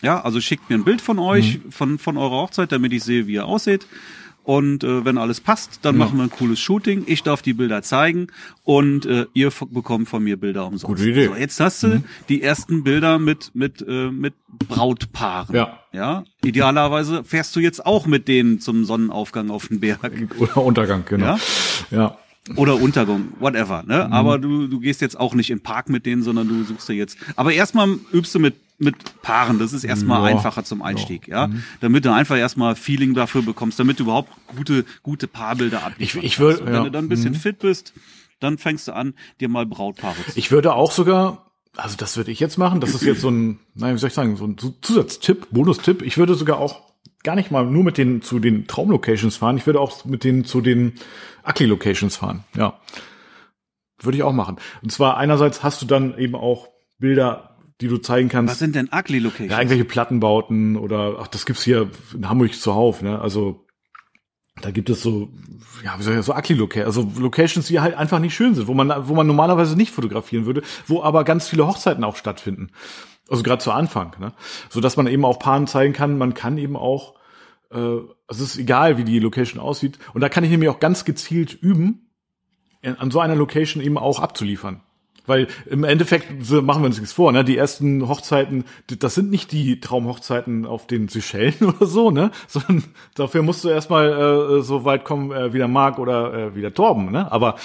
Ja, ja also schickt mir ein Bild von euch, mhm. von, von eurer Hochzeit, damit ich sehe, wie ihr aussieht. Und äh, wenn alles passt, dann ja. machen wir ein cooles Shooting. Ich darf die Bilder zeigen und äh, ihr bekommt von mir Bilder umsonst. Gute Idee. So, jetzt hast du mhm. die ersten Bilder mit mit äh, mit Brautpaaren. Ja. Ja. Idealerweise fährst du jetzt auch mit denen zum Sonnenaufgang auf den Berg. Oder Untergang, genau. Ja. ja. Oder Untergang, whatever, ne? Mhm. Aber du, du gehst jetzt auch nicht den Park mit denen, sondern du suchst dir jetzt. Aber erstmal übst du mit, mit Paaren, das ist erstmal ja. einfacher zum Einstieg, ja. ja? Mhm. Damit du einfach erstmal Feeling dafür bekommst, damit du überhaupt gute, gute Paarbilder ablieferst. Ich, ich würde, Wenn ja. du dann ein bisschen mhm. fit bist, dann fängst du an, dir mal Brautpaare zu Ich würde auch sogar, also das würde ich jetzt machen, das ist jetzt so ein, nein, wie soll ich sagen, so ein Zusatztipp, Bonustipp. Ich würde sogar auch gar nicht mal nur mit denen zu den Traumlocations fahren. Ich würde auch mit denen zu den Ugly-Locations fahren. Ja. Würde ich auch machen. Und zwar einerseits hast du dann eben auch Bilder, die du zeigen kannst. Was sind denn Ugly Locations? Ja, irgendwelche Plattenbauten oder, ach, das gibt's hier in Hamburg zuhauf, ne? Also, da gibt es so, ja, wie soll ich so Ugly Locations, also Locations, die halt einfach nicht schön sind, wo man, wo man normalerweise nicht fotografieren würde, wo aber ganz viele Hochzeiten auch stattfinden. Also gerade zu Anfang, ne? So dass man eben auch Paaren zeigen kann, man kann eben auch, äh, es ist egal, wie die Location aussieht. Und da kann ich nämlich auch ganz gezielt üben, an so einer Location eben auch abzuliefern. Weil im Endeffekt machen wir uns nichts vor, ne? Die ersten Hochzeiten, das sind nicht die Traumhochzeiten auf den Seychellen *laughs* oder so, ne? Sondern dafür musst du erstmal äh, so weit kommen äh, wie der Marc oder äh, wie der Torben, ne? Aber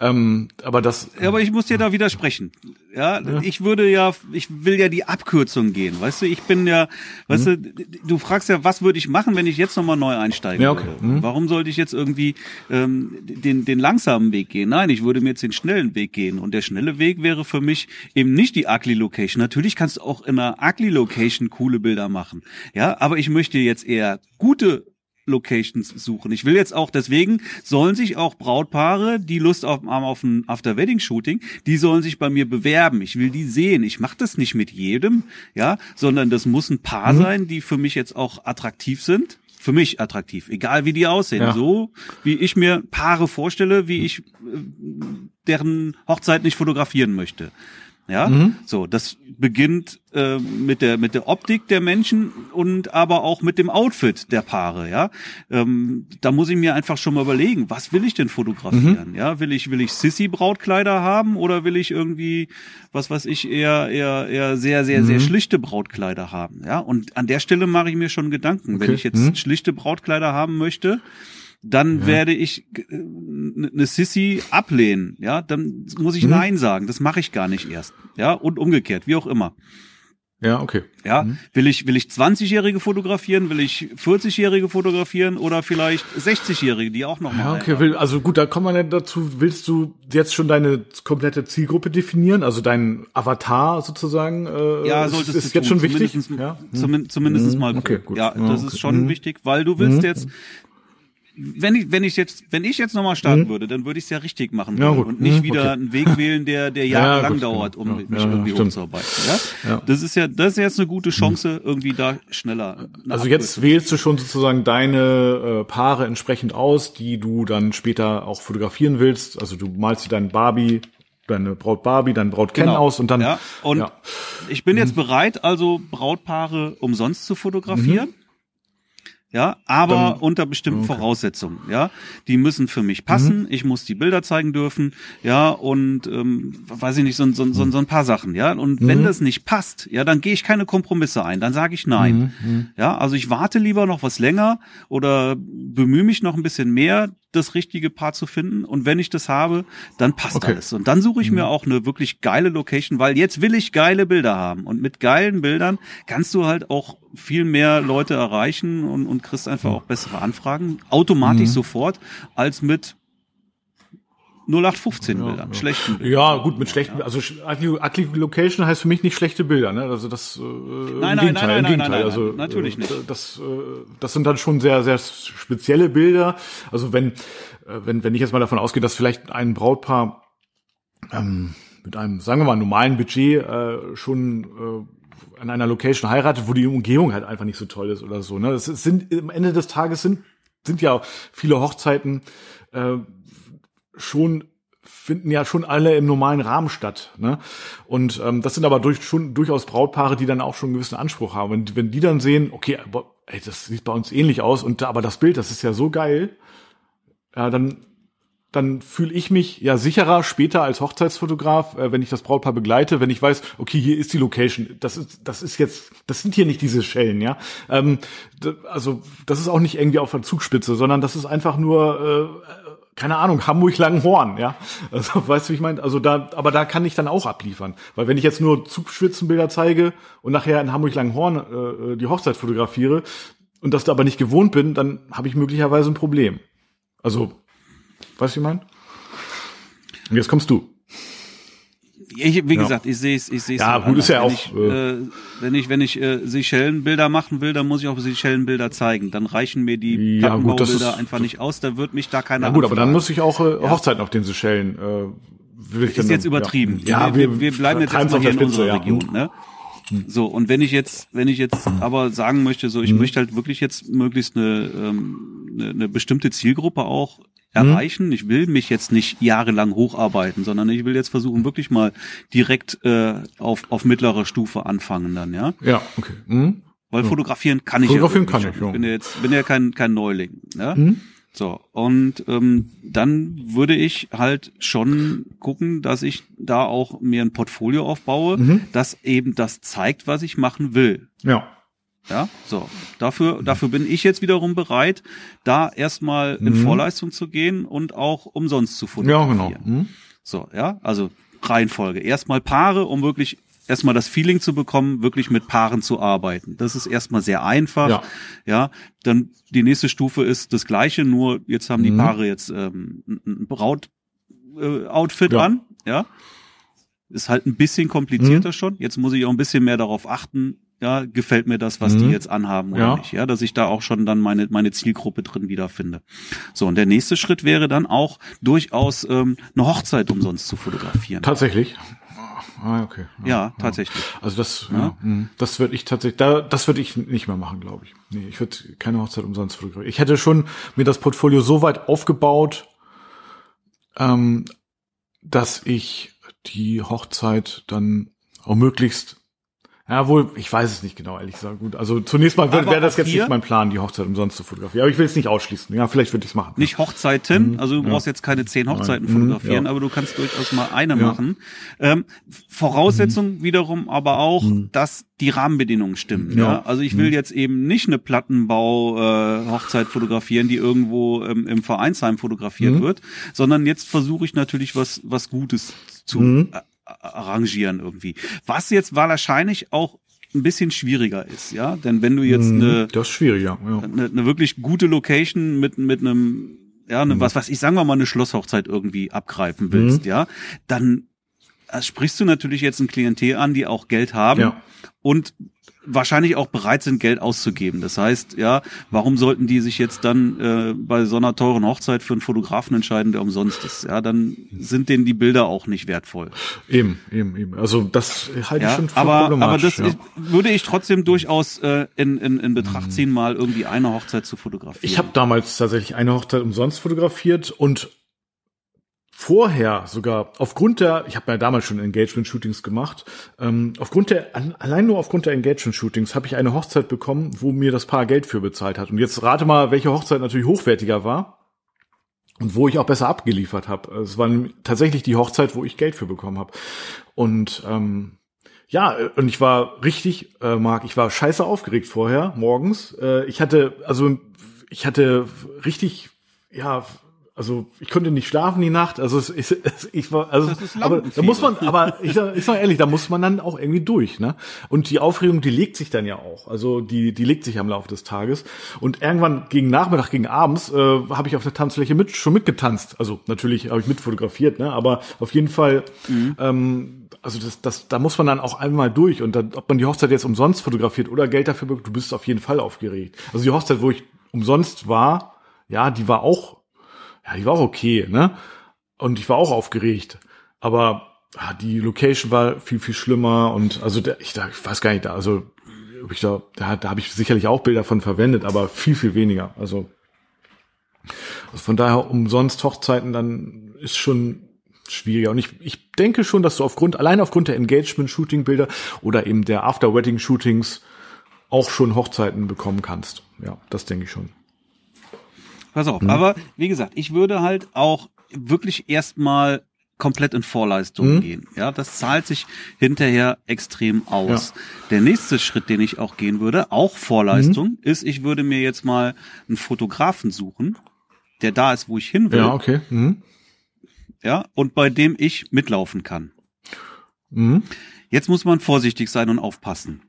ähm, aber das. Ja, aber ich muss dir da widersprechen. Ja, ja, ich würde ja, ich will ja die Abkürzung gehen, weißt du? Ich bin ja, weißt mhm. du, du fragst ja, was würde ich machen, wenn ich jetzt nochmal neu einsteigen ja, okay. Mhm. Warum sollte ich jetzt irgendwie ähm, den den langsamen Weg gehen? Nein, ich würde mir jetzt den schnellen Weg gehen und der schnelle Weg Weg wäre für mich eben nicht die Ugly Location. Natürlich kannst du auch in einer Ugly Location coole Bilder machen. Ja, aber ich möchte jetzt eher gute Locations suchen. Ich will jetzt auch, deswegen sollen sich auch Brautpaare, die Lust auf, auf ein After-Wedding-Shooting, die sollen sich bei mir bewerben. Ich will die sehen. Ich mache das nicht mit jedem, ja, sondern das muss ein Paar mhm. sein, die für mich jetzt auch attraktiv sind für mich attraktiv, egal wie die aussehen. Ja. So wie ich mir Paare vorstelle, wie ich äh, deren Hochzeit nicht fotografieren möchte. Ja, mhm. so das beginnt äh, mit der mit der Optik der Menschen und aber auch mit dem Outfit der Paare. Ja, ähm, da muss ich mir einfach schon mal überlegen, was will ich denn fotografieren? Mhm. Ja, will ich will ich Sissy Brautkleider haben oder will ich irgendwie was was ich eher eher eher sehr sehr mhm. sehr schlichte Brautkleider haben? Ja, und an der Stelle mache ich mir schon Gedanken, okay. wenn ich jetzt mhm. schlichte Brautkleider haben möchte dann ja. werde ich eine äh, Sissy ablehnen, ja, dann muss ich mhm. Nein sagen. Das mache ich gar nicht erst, ja, und umgekehrt, wie auch immer. Ja, okay. Ja, mhm. will ich will ich 20-jährige fotografieren, will ich 40-jährige fotografieren oder vielleicht 60-jährige, die auch noch mal. Ja, okay, will, also gut, da kommt man ja dazu, willst du jetzt schon deine komplette Zielgruppe definieren, also dein Avatar sozusagen äh, Ja, solltest ist, ist jetzt tun. schon wichtig, zumindest, ja? zumindest, zumindest mhm. mal. Okay, gut. Ja, das okay. ist schon mhm. wichtig, weil du willst mhm. jetzt wenn ich, wenn ich jetzt, wenn ich jetzt nochmal starten mhm. würde, dann würde ich es ja richtig machen ja, und nicht mhm, wieder okay. einen Weg wählen, der, der *laughs* jahrelang ja, dauert, um ja, mich irgendwie stimmt. hochzuarbeiten. Ja? Das ist ja, das ist jetzt eine gute Chance, mhm. irgendwie da schneller. Also jetzt wählst du schon sozusagen deine äh, Paare entsprechend aus, die du dann später auch fotografieren willst. Also du malst dir deinen Barbie deine Braut Barbie, dein Braut Ken genau. aus und dann. Ja, und ja. ich bin jetzt mhm. bereit, also Brautpaare umsonst zu fotografieren. Mhm ja, aber Dann, unter bestimmten okay. Voraussetzungen, ja. Die müssen für mich passen, mhm. ich muss die Bilder zeigen dürfen, ja, und ähm, weiß ich nicht, so, so, so, so ein paar Sachen, ja. Und mhm. wenn das nicht passt, ja, dann gehe ich keine Kompromisse ein, dann sage ich nein. Mhm. mhm. Ja, also ich warte lieber noch was länger oder bemühe mich noch ein bisschen mehr, das richtige Paar zu finden. Und wenn ich das habe, dann passt okay. alles. Und dann suche ich mir mhm. auch eine wirklich geile Location, weil jetzt will ich geile Bilder haben. Und mit geilen Bildern kannst du halt auch viel mehr Leute erreichen und, und kriegst einfach auch bessere Anfragen. Automatisch mhm. sofort, als mit 0815 ja, schlechten Bildern. Ja, gut, mit schlechten, also ugly Location heißt für mich nicht schlechte Bilder, ne? Also das äh, nein, im nein, Gegenteil, nein, nein, im Gegenteil. Nein, also natürlich nicht. Das, äh, das sind dann schon sehr, sehr spezielle Bilder. Also wenn, äh, wenn, wenn ich jetzt mal davon ausgehe, dass vielleicht ein Brautpaar ähm, mit einem, sagen wir mal, normalen Budget äh, schon äh, an einer Location heiratet, wo die Umgehung halt einfach nicht so toll ist oder so. Ne? Das sind am Ende des Tages sind sind ja viele Hochzeiten äh, schon finden ja schon alle im normalen Rahmen statt. Ne? Und ähm, das sind aber durch, schon durchaus Brautpaare, die dann auch schon einen gewissen Anspruch haben. Und wenn die dann sehen, okay, aber, ey, das sieht bei uns ähnlich aus, und aber das Bild, das ist ja so geil, ja, dann dann fühle ich mich ja sicherer später als Hochzeitsfotograf, äh, wenn ich das Brautpaar begleite, wenn ich weiß, okay, hier ist die Location. Das ist, das ist jetzt, das sind hier nicht diese Schellen, ja. Ähm, also das ist auch nicht irgendwie auf der Zugspitze, sondern das ist einfach nur äh, keine Ahnung, Hamburg-Langenhorn, ja. Also, *laughs* weißt du, wie ich meine? Also da, aber da kann ich dann auch abliefern. Weil wenn ich jetzt nur Zugspitzenbilder zeige und nachher in Hamburg-Langenhorn äh, die Hochzeit fotografiere und das da aber nicht gewohnt bin, dann habe ich möglicherweise ein Problem. Also, weißt du, wie ich meine? Und jetzt kommst du. Ich, wie ja. gesagt, ich sehe es, ich sehe es. Ja, gut ist ja auch. Ich, äh, wenn ich, wenn ich äh, Seychellenbilder machen will, dann muss ich auch Seychellenbilder zeigen. Dann reichen mir die ja, gut, das ist, einfach nicht aus. Da wird mich da keiner. Ja gut, aber dann muss ich auch äh, Hochzeiten auf den Seychellen. Äh, will ich ist jetzt übertrieben. Ja, wir, wir bleiben jetzt erstmal hier in unserer. Region. Ne? So, und wenn ich jetzt, wenn ich jetzt aber sagen möchte, so, ich mhm. möchte halt wirklich jetzt möglichst eine, ähm, eine, eine bestimmte Zielgruppe auch erreichen. Mhm. Ich will mich jetzt nicht jahrelang hocharbeiten, sondern ich will jetzt versuchen, wirklich mal direkt äh, auf, auf mittlerer Stufe anfangen dann, ja? Ja, okay. Mhm. Weil fotografieren kann ich fotografieren ja. Fotografieren kann ich, ja. bin ja jetzt bin ja kein, kein Neuling. Ja? Mhm. So, und ähm, dann würde ich halt schon gucken, dass ich da auch mir ein Portfolio aufbaue, mhm. das eben das zeigt, was ich machen will. Ja. Ja, so. Dafür, dafür bin ich jetzt wiederum bereit, da erstmal in mhm. Vorleistung zu gehen und auch umsonst zu fotografieren. Ja, genau. Mhm. So, ja, also Reihenfolge. Erstmal Paare, um wirklich erstmal das Feeling zu bekommen, wirklich mit Paaren zu arbeiten. Das ist erstmal sehr einfach. Ja. ja. Dann die nächste Stufe ist das gleiche, nur jetzt haben die mhm. Paare jetzt ähm, ein Braut-Outfit äh, ja. an. Ja. Ist halt ein bisschen komplizierter mhm. schon. Jetzt muss ich auch ein bisschen mehr darauf achten, ja, gefällt mir das, was mhm. die jetzt anhaben oder ja. nicht, ja, dass ich da auch schon dann meine meine Zielgruppe drin wiederfinde. So und der nächste Schritt wäre dann auch durchaus ähm, eine Hochzeit umsonst zu fotografieren. Tatsächlich. Ah, okay. Ja, ja tatsächlich. Also das, ja, ja hm, das würde ich tatsächlich, da, das würde ich nicht mehr machen, glaube ich. Nee, ich würde keine Hochzeit umsonst fotografieren. Ich hätte schon mir das Portfolio so weit aufgebaut, ähm, dass ich die Hochzeit dann auch möglichst ja, wohl, ich weiß es nicht genau, ehrlich gesagt. Gut, also zunächst mal wäre das jetzt nicht mein Plan, die Hochzeit umsonst zu fotografieren. Aber ich will es nicht ausschließen. Ja, vielleicht würde ich es machen. Nicht Hochzeiten, mhm. also du ja. brauchst jetzt keine zehn Hochzeiten Nein. fotografieren, ja. aber du kannst durchaus mal eine ja. machen. Ähm, Voraussetzung mhm. wiederum aber auch, mhm. dass die Rahmenbedingungen stimmen. Ja. Also ich will mhm. jetzt eben nicht eine Plattenbau-Hochzeit äh, fotografieren, die irgendwo ähm, im Vereinsheim fotografiert mhm. wird, sondern jetzt versuche ich natürlich was was Gutes zu mhm arrangieren irgendwie. Was jetzt wahrscheinlich auch ein bisschen schwieriger ist, ja, denn wenn du jetzt mhm. eine, das ist schwieriger, ja. eine, eine wirklich gute Location mit mit einem ja, eine, mhm. was was ich sagen wir mal eine Schlosshochzeit irgendwie abgreifen willst, mhm. ja, dann äh, sprichst du natürlich jetzt ein Klientel an, die auch Geld haben ja. und wahrscheinlich auch bereit sind, Geld auszugeben. Das heißt, ja, warum sollten die sich jetzt dann äh, bei so einer teuren Hochzeit für einen Fotografen entscheiden, der umsonst ist? Ja, dann sind denen die Bilder auch nicht wertvoll. Eben, eben, eben. Also das halte ja, ich schon für aber, problematisch. Aber das ja. würde ich trotzdem durchaus äh, in, in, in Betracht ziehen, mal irgendwie eine Hochzeit zu fotografieren. Ich habe damals tatsächlich eine Hochzeit umsonst fotografiert und vorher sogar aufgrund der, ich habe ja damals schon Engagement-Shootings gemacht, ähm, aufgrund der, allein nur aufgrund der Engagement-Shootings habe ich eine Hochzeit bekommen, wo mir das Paar Geld für bezahlt hat. Und jetzt rate mal, welche Hochzeit natürlich hochwertiger war und wo ich auch besser abgeliefert habe. Es war tatsächlich die Hochzeit, wo ich Geld für bekommen habe. Und ähm, ja, und ich war richtig, äh, Marc, ich war scheiße aufgeregt vorher, morgens. Äh, ich hatte, also ich hatte richtig, ja, also ich konnte nicht schlafen die Nacht. Also es, ich, *laughs* ich war, also aber da muss man, aber ich, ich sag ehrlich, da muss man dann auch irgendwie durch, ne? Und die Aufregung, die legt sich dann ja auch. Also die, die legt sich am Laufe des Tages. Und irgendwann gegen Nachmittag, gegen abends, äh, habe ich auf der Tanzfläche mit schon mitgetanzt. Also natürlich habe ich mitfotografiert, ne? Aber auf jeden Fall, mhm. ähm, also das, das, da muss man dann auch einmal durch. Und dann, ob man die Hochzeit jetzt umsonst fotografiert oder Geld dafür bekommt, du bist auf jeden Fall aufgeregt. Also die Hochzeit, wo ich umsonst war, ja, die war auch ja, die war auch okay, ne? Und ich war auch aufgeregt. Aber ah, die Location war viel, viel schlimmer und also der, ich, da, ich weiß gar nicht, da, also ich da, da, da habe ich sicherlich auch Bilder von verwendet, aber viel, viel weniger. Also, also von daher umsonst Hochzeiten dann ist schon schwieriger. Und ich, ich denke schon, dass du aufgrund, allein aufgrund der Engagement-Shooting-Bilder oder eben der After-Wedding-Shootings auch schon Hochzeiten bekommen kannst. Ja, das denke ich schon. Pass auf, mhm. aber wie gesagt, ich würde halt auch wirklich erstmal komplett in Vorleistung mhm. gehen. Ja, das zahlt sich hinterher extrem aus. Ja. Der nächste Schritt, den ich auch gehen würde, auch Vorleistung, mhm. ist, ich würde mir jetzt mal einen Fotografen suchen, der da ist, wo ich hin will. Ja, okay. Mhm. Ja, und bei dem ich mitlaufen kann. Mhm. Jetzt muss man vorsichtig sein und aufpassen.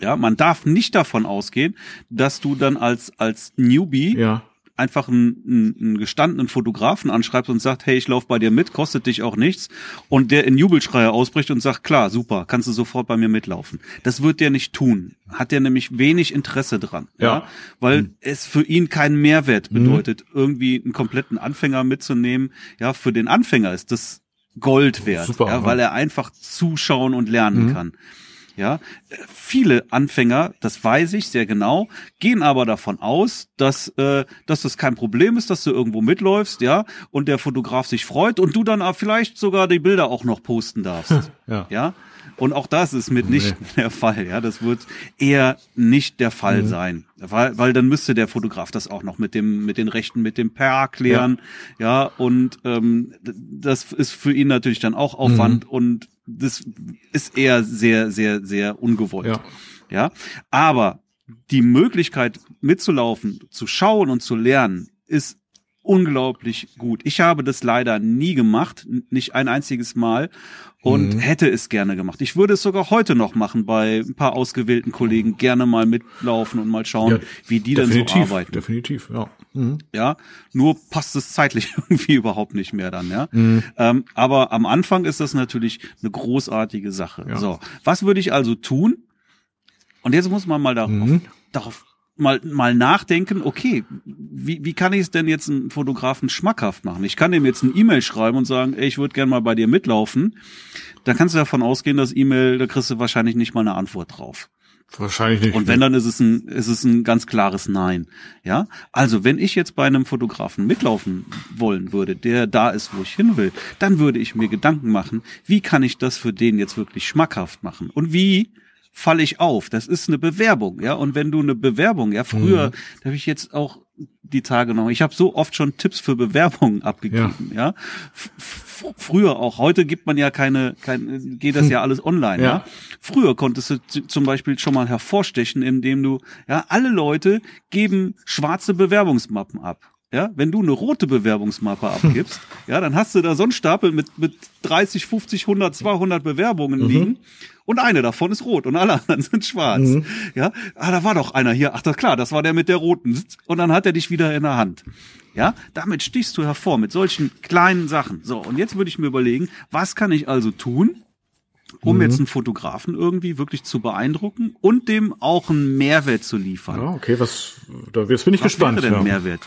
Ja, man darf nicht davon ausgehen, dass du dann als, als Newbie ja. einfach einen, einen, einen gestandenen Fotografen anschreibst und sagt, hey, ich lauf bei dir mit, kostet dich auch nichts. Und der in Jubelschreier ausbricht und sagt, klar, super, kannst du sofort bei mir mitlaufen. Das wird der nicht tun. Hat der nämlich wenig Interesse dran. Ja. ja weil mhm. es für ihn keinen Mehrwert mhm. bedeutet, mhm. irgendwie einen kompletten Anfänger mitzunehmen. Ja, für den Anfänger ist das Gold wert, Super, ja, weil er einfach zuschauen und lernen mhm. kann. Ja, viele Anfänger, das weiß ich sehr genau, gehen aber davon aus, dass äh, dass das kein Problem ist, dass du irgendwo mitläufst, ja, und der Fotograf sich freut und du dann vielleicht sogar die Bilder auch noch posten darfst. *laughs* ja. ja. Und auch das ist mit nicht nee. der Fall. Ja, das wird eher nicht der Fall mhm. sein, weil, weil dann müsste der Fotograf das auch noch mit dem mit den Rechten, mit dem Per klären. Ja, ja und ähm, das ist für ihn natürlich dann auch Aufwand mhm. und das ist eher sehr, sehr, sehr ungewollt. Ja. ja. Aber die Möglichkeit mitzulaufen, zu schauen und zu lernen, ist unglaublich gut. Ich habe das leider nie gemacht, nicht ein einziges Mal und mhm. hätte es gerne gemacht. Ich würde es sogar heute noch machen bei ein paar ausgewählten Kollegen, gerne mal mitlaufen und mal schauen, ja, wie die denn so arbeiten. Definitiv, ja. Mhm. Ja, nur passt es zeitlich *laughs* irgendwie überhaupt nicht mehr dann, ja. Mhm. Ähm, aber am Anfang ist das natürlich eine großartige Sache. Ja. So, was würde ich also tun? Und jetzt muss man mal darauf, mhm. darauf mal, mal nachdenken, okay, wie, wie kann ich es denn jetzt einem Fotografen schmackhaft machen? Ich kann dem jetzt ein E-Mail schreiben und sagen, ey, ich würde gerne mal bei dir mitlaufen. Da kannst du davon ausgehen, dass E-Mail, da kriegst du wahrscheinlich nicht mal eine Antwort drauf. Wahrscheinlich nicht. Und wenn, dann ist es ein, ist es ein ganz klares Nein. Ja. Also, wenn ich jetzt bei einem Fotografen mitlaufen wollen würde, der da ist, wo ich hin will, dann würde ich mir Gedanken machen, wie kann ich das für den jetzt wirklich schmackhaft machen? Und wie falle ich auf? Das ist eine Bewerbung, ja. Und wenn du eine Bewerbung, ja, früher, mhm. da habe ich jetzt auch die Tage noch, ich habe so oft schon Tipps für Bewerbungen *laughs* abgegeben, ja. ja? früher auch, heute gibt man ja keine, kein, geht das ja alles online, ja. ja. Früher konntest du zum Beispiel schon mal hervorstechen, indem du, ja, alle Leute geben schwarze Bewerbungsmappen ab. Ja, wenn du eine rote Bewerbungsmappe abgibst, *laughs* ja, dann hast du da so einen Stapel mit, mit 30, 50, 100, 200 Bewerbungen mhm. liegen und eine davon ist rot und alle anderen sind schwarz. Mhm. Ja, ah, da war doch einer hier. Ach, das klar, das war der mit der roten. Und dann hat er dich wieder in der Hand. Ja, damit stichst du hervor mit solchen kleinen Sachen. So, und jetzt würde ich mir überlegen, was kann ich also tun, um mhm. jetzt einen Fotografen irgendwie wirklich zu beeindrucken und dem auch einen Mehrwert zu liefern. Ja, okay, was, da, jetzt bin ich was gespannt. Was wäre denn ja. Mehrwert?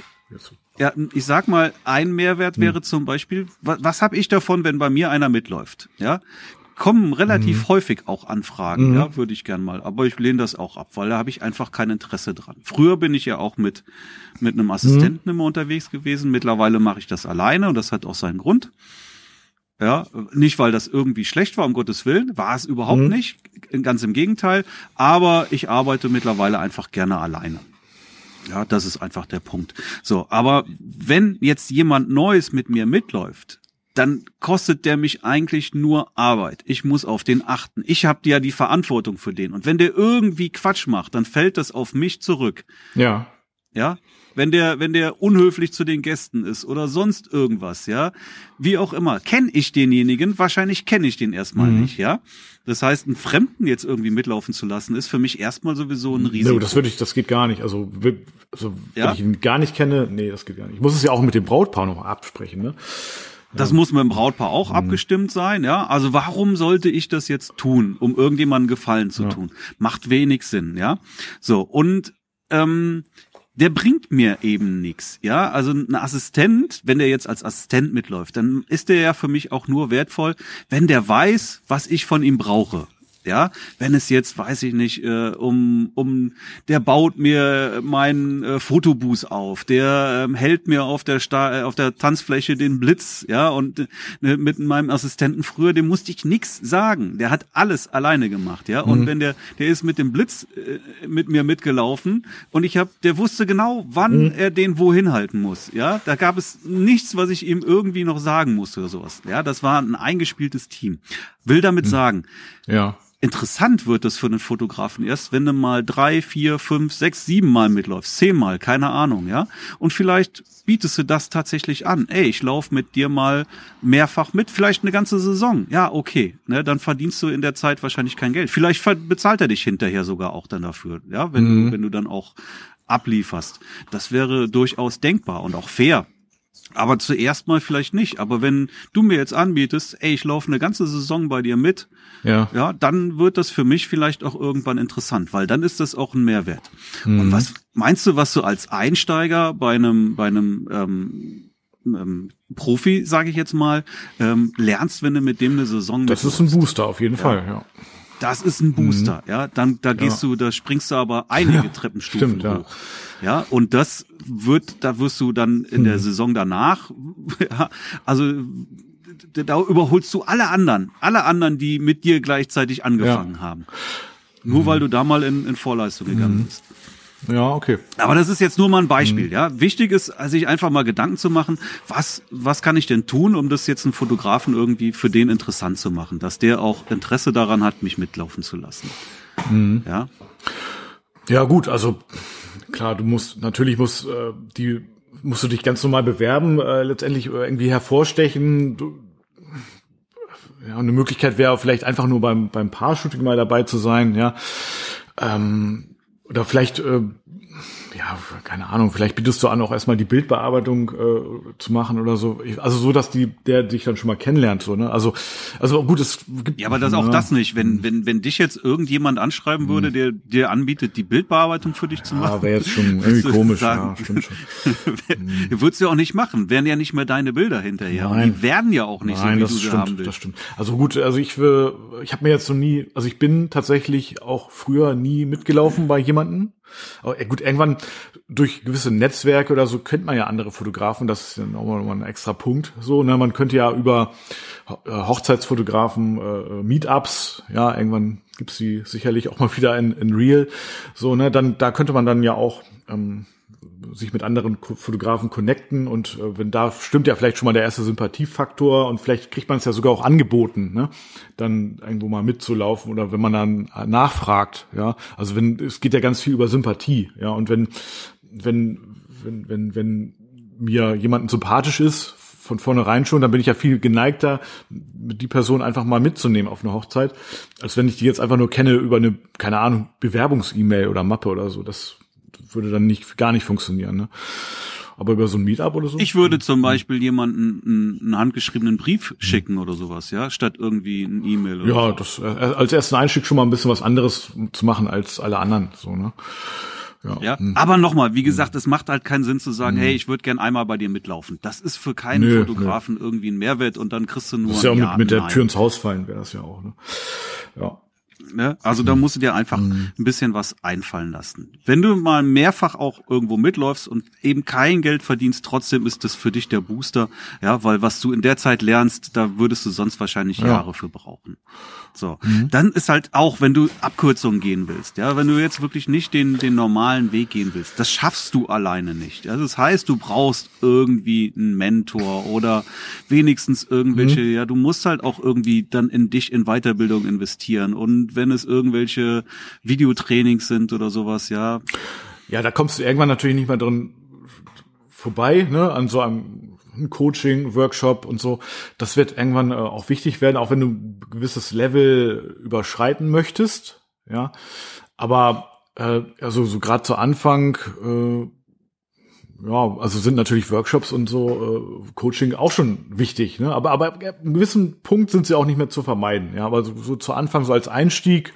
Ja, ich sag mal, ein Mehrwert wäre hm. zum Beispiel, was, was habe ich davon, wenn bei mir einer mitläuft? Ja, kommen relativ mhm. häufig auch Anfragen, mhm. ja, würde ich gern mal. Aber ich lehne das auch ab, weil da habe ich einfach kein Interesse dran. Früher bin ich ja auch mit, mit einem Assistenten mhm. immer unterwegs gewesen. Mittlerweile mache ich das alleine und das hat auch seinen Grund. Ja, nicht weil das irgendwie schlecht war, um Gottes Willen, war es überhaupt mhm. nicht, ganz im Gegenteil, aber ich arbeite mittlerweile einfach gerne alleine. Ja, das ist einfach der Punkt. So, aber wenn jetzt jemand Neues mit mir mitläuft, dann kostet der mich eigentlich nur Arbeit. Ich muss auf den achten. Ich habe ja die Verantwortung für den. Und wenn der irgendwie Quatsch macht, dann fällt das auf mich zurück. Ja. Ja. Wenn der, wenn der unhöflich zu den Gästen ist oder sonst irgendwas, ja. Wie auch immer. Kenne ich denjenigen? Wahrscheinlich kenne ich den erstmal mhm. nicht, ja. Das heißt, einen Fremden jetzt irgendwie mitlaufen zu lassen, ist für mich erstmal sowieso ein Risiko. Nee, das würde ich, das geht gar nicht. Also, also ja? wenn ich ihn gar nicht kenne, nee, das geht gar nicht. Ich muss es ja auch mit dem Brautpaar noch absprechen, ne? Das ja. muss mit dem Brautpaar auch mhm. abgestimmt sein, ja. Also warum sollte ich das jetzt tun, um irgendjemandem Gefallen zu ja. tun? Macht wenig Sinn, ja. So, und ähm, der bringt mir eben nichts, ja. Also ein Assistent, wenn der jetzt als Assistent mitläuft, dann ist der ja für mich auch nur wertvoll, wenn der weiß, was ich von ihm brauche. Ja, wenn es jetzt, weiß ich nicht, äh, um, um, der baut mir meinen äh, Fotobus auf, der ähm, hält mir auf der Sta äh, auf der Tanzfläche den Blitz, ja, und äh, mit meinem Assistenten früher, dem musste ich nix sagen. Der hat alles alleine gemacht, ja. Und mhm. wenn der, der ist mit dem Blitz äh, mit mir mitgelaufen und ich habe, der wusste genau, wann mhm. er den wohin halten muss, ja. Da gab es nichts, was ich ihm irgendwie noch sagen musste oder sowas. Ja, das war ein eingespieltes Team. Will damit mhm. sagen, ja interessant wird das für einen Fotografen erst, wenn du mal drei, vier, fünf, sechs, sieben Mal mitläufst, zehnmal, keine Ahnung, ja. Und vielleicht bietest du das tatsächlich an. Ey, ich lauf mit dir mal mehrfach mit, vielleicht eine ganze Saison. Ja, okay. Ne, dann verdienst du in der Zeit wahrscheinlich kein Geld. Vielleicht bezahlt er dich hinterher sogar auch dann dafür, ja, wenn mhm. du, wenn du dann auch ablieferst. Das wäre durchaus denkbar und auch fair. Aber zuerst mal vielleicht nicht. Aber wenn du mir jetzt anbietest, ey, ich laufe eine ganze Saison bei dir mit, ja. ja, dann wird das für mich vielleicht auch irgendwann interessant, weil dann ist das auch ein Mehrwert. Mhm. Und was meinst du, was du als Einsteiger bei einem, bei einem ähm, ähm, Profi, sage ich jetzt mal, ähm, lernst, wenn du mit dem eine Saison Das ist ein Booster auf jeden ja. Fall, ja. Das ist ein Booster, mhm. ja. Dann da gehst ja. du, da springst du aber einige Treppenstufen stimmt, hoch. Ja. Ja, und das wird, da wirst du dann in der Saison danach, *laughs* ja, also da überholst du alle anderen, alle anderen, die mit dir gleichzeitig angefangen haben. Nur mhm. weil du da mal in, in Vorleistung gegangen mhm. bist. Ja, okay. Aber das ist jetzt nur mal ein Beispiel, mhm. ja. Wichtig ist, sich einfach mal Gedanken zu machen, was, was kann ich denn tun, um das jetzt einen Fotografen irgendwie für den interessant zu machen, dass der auch Interesse daran hat, mich mitlaufen zu lassen. Mhm. Ja. Ja, gut, also klar, du musst, natürlich muss äh, die, musst du dich ganz normal bewerben, äh, letztendlich irgendwie hervorstechen. Du, ja, eine Möglichkeit wäre vielleicht einfach nur beim, beim Paar-Shooting mal dabei zu sein, ja. Ähm, oder vielleicht, äh, ja, keine Ahnung, vielleicht bietest du an, auch erstmal die Bildbearbeitung äh, zu machen oder so. Also so, dass die, der dich dann schon mal kennenlernt, so, ne? Also, also gut, es gibt. Ja, aber das auch ja. das nicht. Wenn, wenn, wenn dich jetzt irgendjemand anschreiben würde, hm. der dir anbietet, die Bildbearbeitung für dich zu machen. Ja, wäre jetzt schon *laughs* irgendwie komisch, sagen, ja, stimmt schon. hm. *laughs* Würdest du ja auch nicht machen, wären ja nicht mehr deine Bilder hinterher. Nein. Und die werden ja auch nicht Nein, so, wie das du stimmt, sie haben willst. Das stimmt. Also gut, also ich will, ich habe mir jetzt so nie, also ich bin tatsächlich auch früher nie mitgelaufen bei jemanden. Aber gut, irgendwann durch gewisse Netzwerke oder so kennt man ja andere Fotografen, das ist dann auch mal ein extra Punkt. So, ne, man könnte ja über äh, Hochzeitsfotografen, äh, Meetups, ja, irgendwann gibt's sie sicherlich auch mal wieder in, in Real. So, ne, dann da könnte man dann ja auch ähm, sich mit anderen Fotografen connecten und äh, wenn da stimmt ja vielleicht schon mal der erste Sympathiefaktor und vielleicht kriegt man es ja sogar auch angeboten, ne? dann irgendwo mal mitzulaufen oder wenn man dann nachfragt, ja, also wenn es geht ja ganz viel über Sympathie, ja, und wenn wenn wenn wenn wenn mir jemanden sympathisch ist von vornherein schon, dann bin ich ja viel geneigter, die Person einfach mal mitzunehmen auf eine Hochzeit, als wenn ich die jetzt einfach nur kenne über eine, keine Ahnung, Bewerbungs-E-Mail oder Mappe oder so. Das würde dann nicht gar nicht funktionieren. Ne? Aber über so ein Meetup oder so? Ich würde zum Beispiel jemanden einen, einen handgeschriebenen Brief schicken oder sowas, ja, statt irgendwie ein E-Mail. Ja, so. das äh, als ersten Einstieg schon mal ein bisschen was anderes zu machen als alle anderen, so ne. Ja, ja. Hm. aber nochmal, wie gesagt, es macht halt keinen Sinn zu sagen, hm. hey, ich würde gern einmal bei dir mitlaufen. Das ist für keinen nö, Fotografen nö. irgendwie ein Mehrwert und dann kriegst du nur. Das ist ja auch mit, mit der Tür ins Haus fallen, wäre das ja auch. Ne? Ja. Ne? Also da musst du dir einfach mhm. ein bisschen was einfallen lassen. Wenn du mal mehrfach auch irgendwo mitläufst und eben kein Geld verdienst, trotzdem ist das für dich der Booster, ja, weil was du in der Zeit lernst, da würdest du sonst wahrscheinlich ja. Jahre für brauchen. So, mhm. dann ist halt auch, wenn du Abkürzungen gehen willst, ja, wenn du jetzt wirklich nicht den den normalen Weg gehen willst, das schaffst du alleine nicht. Also das heißt, du brauchst irgendwie einen Mentor oder wenigstens irgendwelche, mhm. ja, du musst halt auch irgendwie dann in dich in Weiterbildung investieren und wenn es irgendwelche Videotrainings sind oder sowas, ja. Ja, da kommst du irgendwann natürlich nicht mehr drin vorbei, ne, an so einem Coaching, Workshop und so. Das wird irgendwann äh, auch wichtig werden, auch wenn du ein gewisses Level überschreiten möchtest, ja. Aber äh, also so gerade zu Anfang äh, ja, also sind natürlich Workshops und so äh, Coaching auch schon wichtig, ne? Aber aber ab einem gewissen Punkt sind sie auch nicht mehr zu vermeiden. Ja, aber so, so zu Anfang so als Einstieg,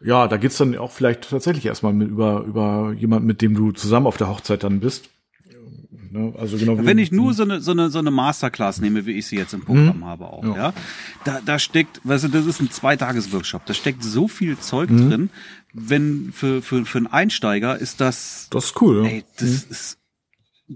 ja, da geht's dann auch vielleicht tatsächlich erstmal mit über über jemand, mit dem du zusammen auf der Hochzeit dann bist. Ne? Also genau. Wenn ich nur so eine so eine so eine Masterclass nehme, wie ich sie jetzt im Programm mhm. habe auch, ja. ja, da da steckt, weißt du, das ist ein Zweitages-Workshop. Da steckt so viel Zeug mhm. drin. Wenn für für für einen Einsteiger ist das das ist cool. Ja. Ey, das mhm. ist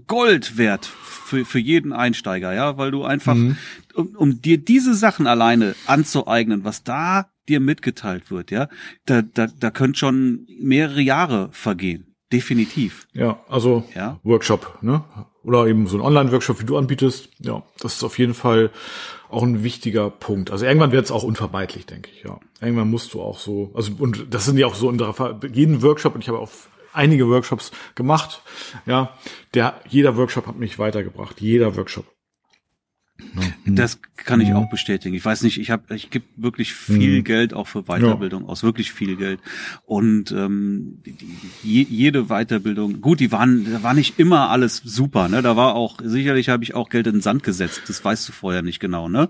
Gold wert für, für jeden Einsteiger, ja, weil du einfach, mhm. um, um dir diese Sachen alleine anzueignen, was da dir mitgeteilt wird, ja, da, da, da können schon mehrere Jahre vergehen. Definitiv. Ja, also ja? Workshop, ne? Oder eben so ein Online-Workshop, wie du anbietest. Ja, das ist auf jeden Fall auch ein wichtiger Punkt. Also irgendwann wird es auch unvermeidlich, denke ich, ja. Irgendwann musst du auch so, also und das sind ja auch so in der jeden Workshop, und ich habe auch einige Workshops gemacht. Ja, der, jeder Workshop hat mich weitergebracht. Jeder Workshop. Das kann ich auch bestätigen. Ich weiß nicht, ich habe, ich gebe wirklich viel mhm. Geld auch für Weiterbildung ja. aus, wirklich viel Geld. Und ähm, die, jede Weiterbildung, gut, die waren, da war nicht immer alles super, ne? Da war auch sicherlich habe ich auch Geld in den Sand gesetzt. Das weißt du vorher nicht genau, ne?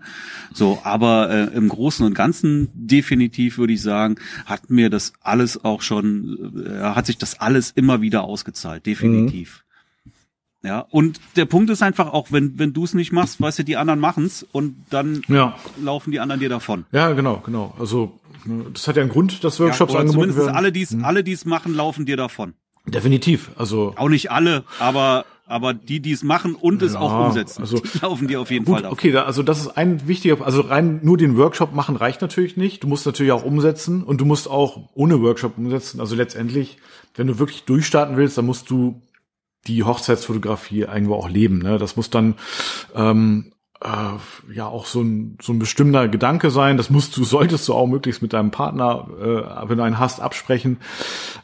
So, aber äh, im Großen und Ganzen definitiv würde ich sagen, hat mir das alles auch schon, äh, hat sich das alles immer wieder ausgezahlt, definitiv. Mhm. Ja, und der Punkt ist einfach auch, wenn, wenn du es nicht machst, weißt du, die anderen machen's und dann ja. laufen die anderen dir davon. Ja, genau, genau. Also ne, das hat ja einen Grund, dass Workshops ja, angeboten zumindest werden. alle, die es hm. alle, die's machen, laufen dir davon. Definitiv. Also auch nicht alle, aber aber die, die es machen und es auch umsetzen, also, *laughs* die laufen dir auf jeden gut, Fall davon. Okay, da, also das ist ein wichtiger, also rein nur den Workshop machen reicht natürlich nicht. Du musst natürlich auch umsetzen und du musst auch ohne Workshop umsetzen. Also letztendlich, wenn du wirklich durchstarten willst, dann musst du die Hochzeitsfotografie irgendwo auch leben. Ne? Das muss dann ähm, äh, ja auch so ein, so ein bestimmter Gedanke sein. Das musst du, solltest du auch möglichst mit deinem Partner, äh, wenn du einen hast, absprechen.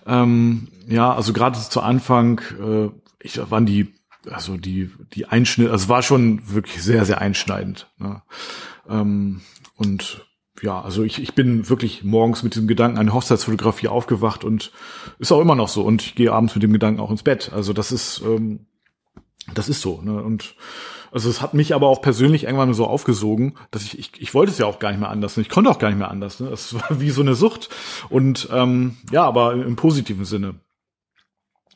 Ähm, ja, also gerade zu Anfang, äh, ich waren die, also die, die Einschnitt, also war schon wirklich sehr, sehr einschneidend. Ne? Ähm, und ja, also ich, ich bin wirklich morgens mit diesem Gedanken an Hochzeitsfotografie aufgewacht und ist auch immer noch so. Und ich gehe abends mit dem Gedanken auch ins Bett. Also das ist, ähm, das ist so. Ne? Und also es hat mich aber auch persönlich irgendwann so aufgesogen, dass ich, ich, ich wollte es ja auch gar nicht mehr anders. Und ich konnte auch gar nicht mehr anders. Ne? Es *laughs* war wie so eine Sucht. Und ähm, ja, aber im positiven Sinne.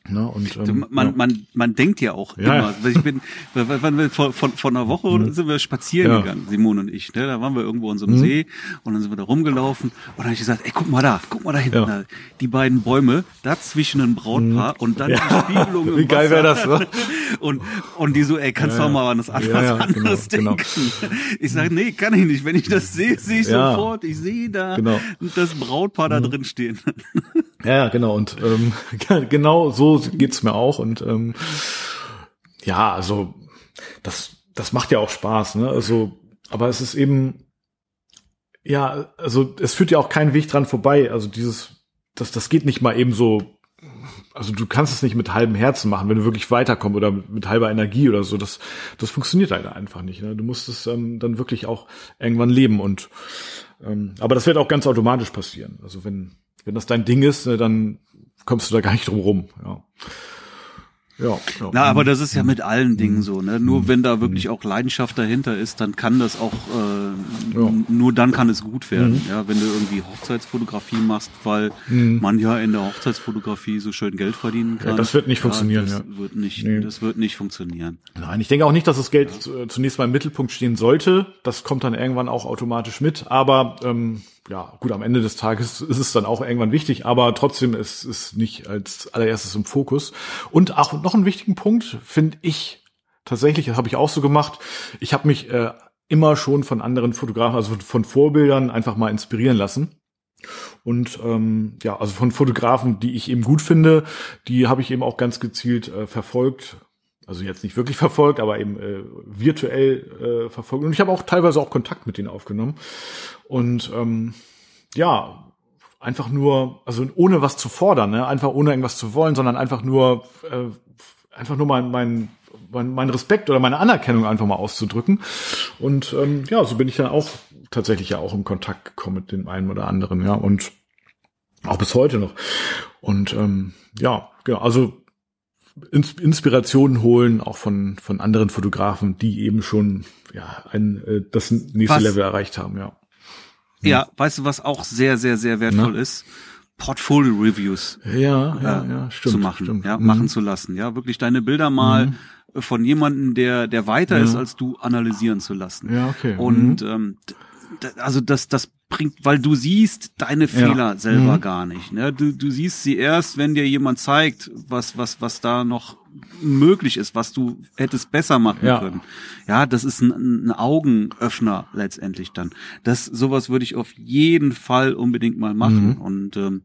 Ne, und, ähm, man, ja. man, man denkt ja auch ja, immer. Ja. Ich bin, *laughs* wann wir vor, von, von einer Woche mhm. sind wir spazieren gegangen, Simon und ich. Ne? Da waren wir irgendwo an so einem mhm. See und dann sind wir da rumgelaufen und dann habe ich gesagt, ey, guck mal da, guck mal da hinten, da, die beiden Bäume, da zwischen ein Brautpaar mhm. und dann die Spiegelung im *laughs* Wie geil wäre das, ne? *laughs* und, und die so, ey, kannst du auch mal an das anderes, ja, anderes genau, denken? Genau. Ich sage, nee, kann ich nicht. Wenn ich das sehe, sehe ich sofort. Ich sehe da genau. das Brautpaar da mhm. drin stehen. Ja, genau. Und ähm, genau so geht's mir auch. Und ähm, ja, also das, das macht ja auch Spaß. Ne? Also, aber es ist eben, ja, also es führt ja auch keinen Weg dran vorbei. Also dieses, das, das geht nicht mal eben so. Also du kannst es nicht mit halbem Herzen machen, wenn du wirklich weiterkommst oder mit, mit halber Energie oder so. Das, das funktioniert halt einfach nicht. Ne? Du musst es ähm, dann wirklich auch irgendwann leben und ähm, aber das wird auch ganz automatisch passieren. Also wenn wenn das dein Ding ist, ne, dann kommst du da gar nicht drum rum. Ja. Ja, ja. Na, aber das ist ja mit allen Dingen so. Ne? Nur mhm. wenn da wirklich auch Leidenschaft dahinter ist, dann kann das auch, äh, ja. nur dann kann es gut werden. Mhm. Ja, wenn du irgendwie Hochzeitsfotografie machst, weil mhm. man ja in der Hochzeitsfotografie so schön Geld verdienen kann. Ja, das wird nicht funktionieren. Das ja. wird nicht, nee. das wird nicht funktionieren. Nein, ich denke auch nicht, dass das Geld ja. zunächst mal im Mittelpunkt stehen sollte. Das kommt dann irgendwann auch automatisch mit. Aber ähm, ja, gut, am Ende des Tages *laughs* ist es dann auch irgendwann wichtig, aber trotzdem ist es nicht als allererstes im Fokus. Und auch noch einen wichtigen Punkt finde ich tatsächlich, das habe ich auch so gemacht. Ich habe mich äh, immer schon von anderen Fotografen, also von Vorbildern einfach mal inspirieren lassen. Und ähm, ja, also von Fotografen, die ich eben gut finde, die habe ich eben auch ganz gezielt äh, verfolgt. Also jetzt nicht wirklich *laughs* verfolgt, aber eben äh, virtuell äh, verfolgt. Und ich habe auch teilweise auch Kontakt mit denen aufgenommen. Und ähm, ja, einfach nur, also ohne was zu fordern, ne? einfach ohne irgendwas zu wollen, sondern einfach nur, äh, einfach nur mein, mein, mein, mein Respekt oder meine Anerkennung einfach mal auszudrücken. Und ähm, ja, so bin ich dann auch tatsächlich ja auch im Kontakt gekommen mit dem einen oder anderen, ja, und auch bis heute noch. Und ähm, ja, genau, also Inspirationen holen, auch von, von anderen Fotografen, die eben schon ja, ein, äh, das nächste was, Level erreicht haben, ja. Ja, weißt du, was auch sehr, sehr, sehr wertvoll Na? ist? Portfolio-Reviews ja, ja, äh, ja, stimmt, zu machen, stimmt. ja, mhm. machen zu lassen, ja, wirklich deine Bilder mal mhm. von jemandem, der, der weiter ja. ist als du, analysieren zu lassen. Ja, okay. Und mhm. ähm, also das, das bringt, weil du siehst deine Fehler ja. selber mhm. gar nicht. Ne? Du, du siehst sie erst, wenn dir jemand zeigt, was, was, was da noch möglich ist, was du hättest besser machen ja. können. Ja, das ist ein, ein Augenöffner letztendlich dann. Das, sowas würde ich auf jeden Fall unbedingt mal machen. Mhm. Und ähm,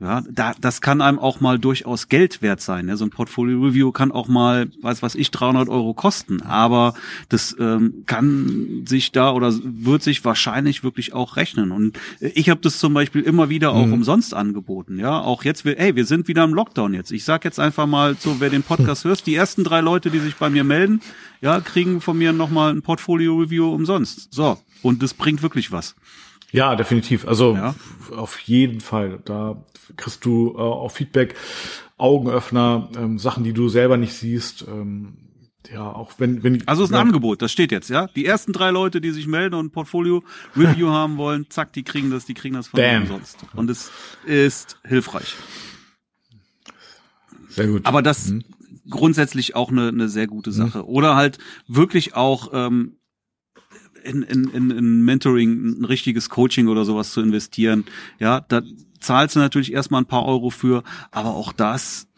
ja, da, das kann einem auch mal durchaus Geld wert sein. Ne? So ein Portfolio-Review kann auch mal, weiß was ich, 300 Euro kosten. Aber das ähm, kann sich da oder wird sich wahrscheinlich wirklich auch rechnen. Und ich habe das zum Beispiel immer wieder auch mhm. umsonst angeboten. Ja, auch jetzt, wir, ey, wir sind wieder im Lockdown jetzt. Ich sag jetzt einfach mal so, wer den Podcast *laughs* hört, die ersten drei Leute, die sich bei mir melden, ja, kriegen von mir nochmal ein Portfolio-Review umsonst. So, und das bringt wirklich was. Ja, definitiv. Also ja. auf jeden Fall. Da kriegst du äh, auch Feedback, Augenöffner, ähm, Sachen, die du selber nicht siehst. Ähm, ja, auch wenn, wenn Also ist ein ja. Angebot, das steht jetzt, ja. Die ersten drei Leute, die sich melden und ein Portfolio-Review *laughs* haben wollen, zack, die kriegen das, die kriegen das von Bam. umsonst. Und es ist hilfreich. Sehr gut. Aber das mhm. grundsätzlich auch eine, eine sehr gute Sache. Mhm. Oder halt wirklich auch ähm, in, in, in, in Mentoring, ein richtiges Coaching oder sowas zu investieren. Ja, da zahlst du natürlich erstmal ein paar Euro für, aber auch das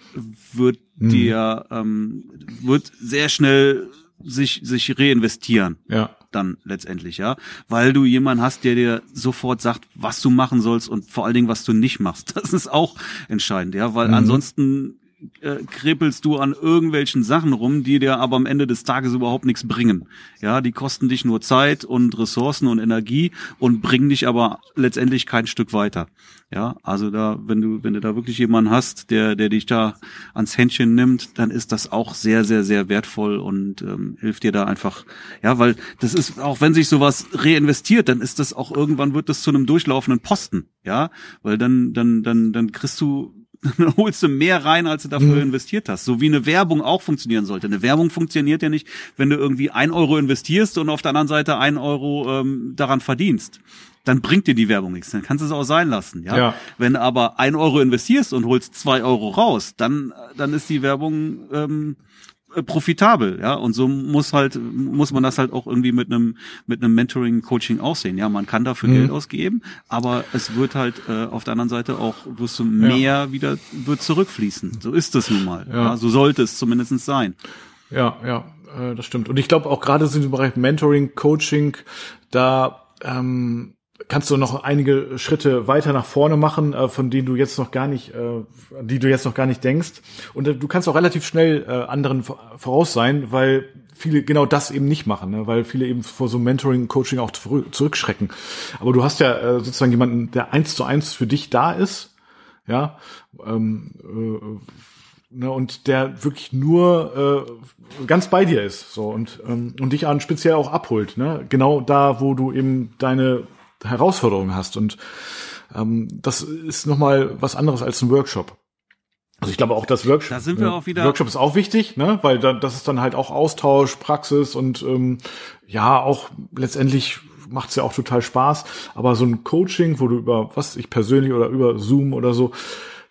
wird mhm. dir ähm, wird sehr schnell sich sich reinvestieren. Ja. Dann letztendlich, ja, weil du jemanden hast, der dir sofort sagt, was du machen sollst und vor allen Dingen, was du nicht machst. *laughs* Das ist auch entscheidend, ja, weil mhm. ansonsten äh, krepelst du an irgendwelchen Sachen rum, die dir aber am Ende des Tages überhaupt nichts bringen. Ja, die kosten dich nur Zeit und Ressourcen und Energie und bringen dich aber letztendlich kein Stück weiter. Ja, also da, wenn du, wenn du da wirklich jemanden hast, der, der dich da ans Händchen nimmt, dann ist das auch sehr, sehr, sehr wertvoll und ähm, hilft dir da einfach, ja, weil das ist, auch wenn sich sowas reinvestiert, dann ist das auch irgendwann wird das zu einem durchlaufenden Posten, ja, weil dann, dann, dann, dann kriegst du *laughs* dann holst du mehr rein, als du dafür mhm. investiert hast. So wie eine Werbung auch funktionieren sollte. Eine Werbung funktioniert ja nicht, wenn du irgendwie ein Euro investierst und auf der anderen Seite ein Euro ähm, daran verdienst dann bringt dir die Werbung nichts. Dann kannst du es auch sein lassen. Ja? ja. Wenn du aber ein Euro investierst und holst zwei Euro raus, dann, dann ist die Werbung ähm, äh, profitabel, ja. Und so muss halt, muss man das halt auch irgendwie mit einem, mit einem Mentoring, Coaching aussehen. Ja, man kann dafür mhm. Geld ausgeben, aber es wird halt äh, auf der anderen Seite auch, wirst du mehr ja. wieder, wird zurückfließen. So ist das nun mal. Ja. ja so sollte es zumindest sein. Ja, ja, äh, das stimmt. Und ich glaube auch gerade in dem Bereich Mentoring, Coaching, da ähm, kannst du noch einige Schritte weiter nach vorne machen, äh, von denen du jetzt noch gar nicht, äh, die du jetzt noch gar nicht denkst. Und äh, du kannst auch relativ schnell äh, anderen voraus sein, weil viele genau das eben nicht machen, ne? weil viele eben vor so Mentoring, Coaching auch zurückschrecken. Aber du hast ja äh, sozusagen jemanden, der eins zu eins für dich da ist, ja, ähm, äh, ne, und der wirklich nur äh, ganz bei dir ist, so und ähm, und dich an speziell auch abholt, ne, genau da, wo du eben deine Herausforderungen hast. Und ähm, das ist nochmal was anderes als ein Workshop. Also ich glaube auch das Workshop. Da sind wir ne, auch wieder. Workshop ist auch wichtig, ne? Weil da, das ist dann halt auch Austausch, Praxis und ähm, ja auch letztendlich macht's ja auch total Spaß. Aber so ein Coaching, wo du über was ich persönlich oder über Zoom oder so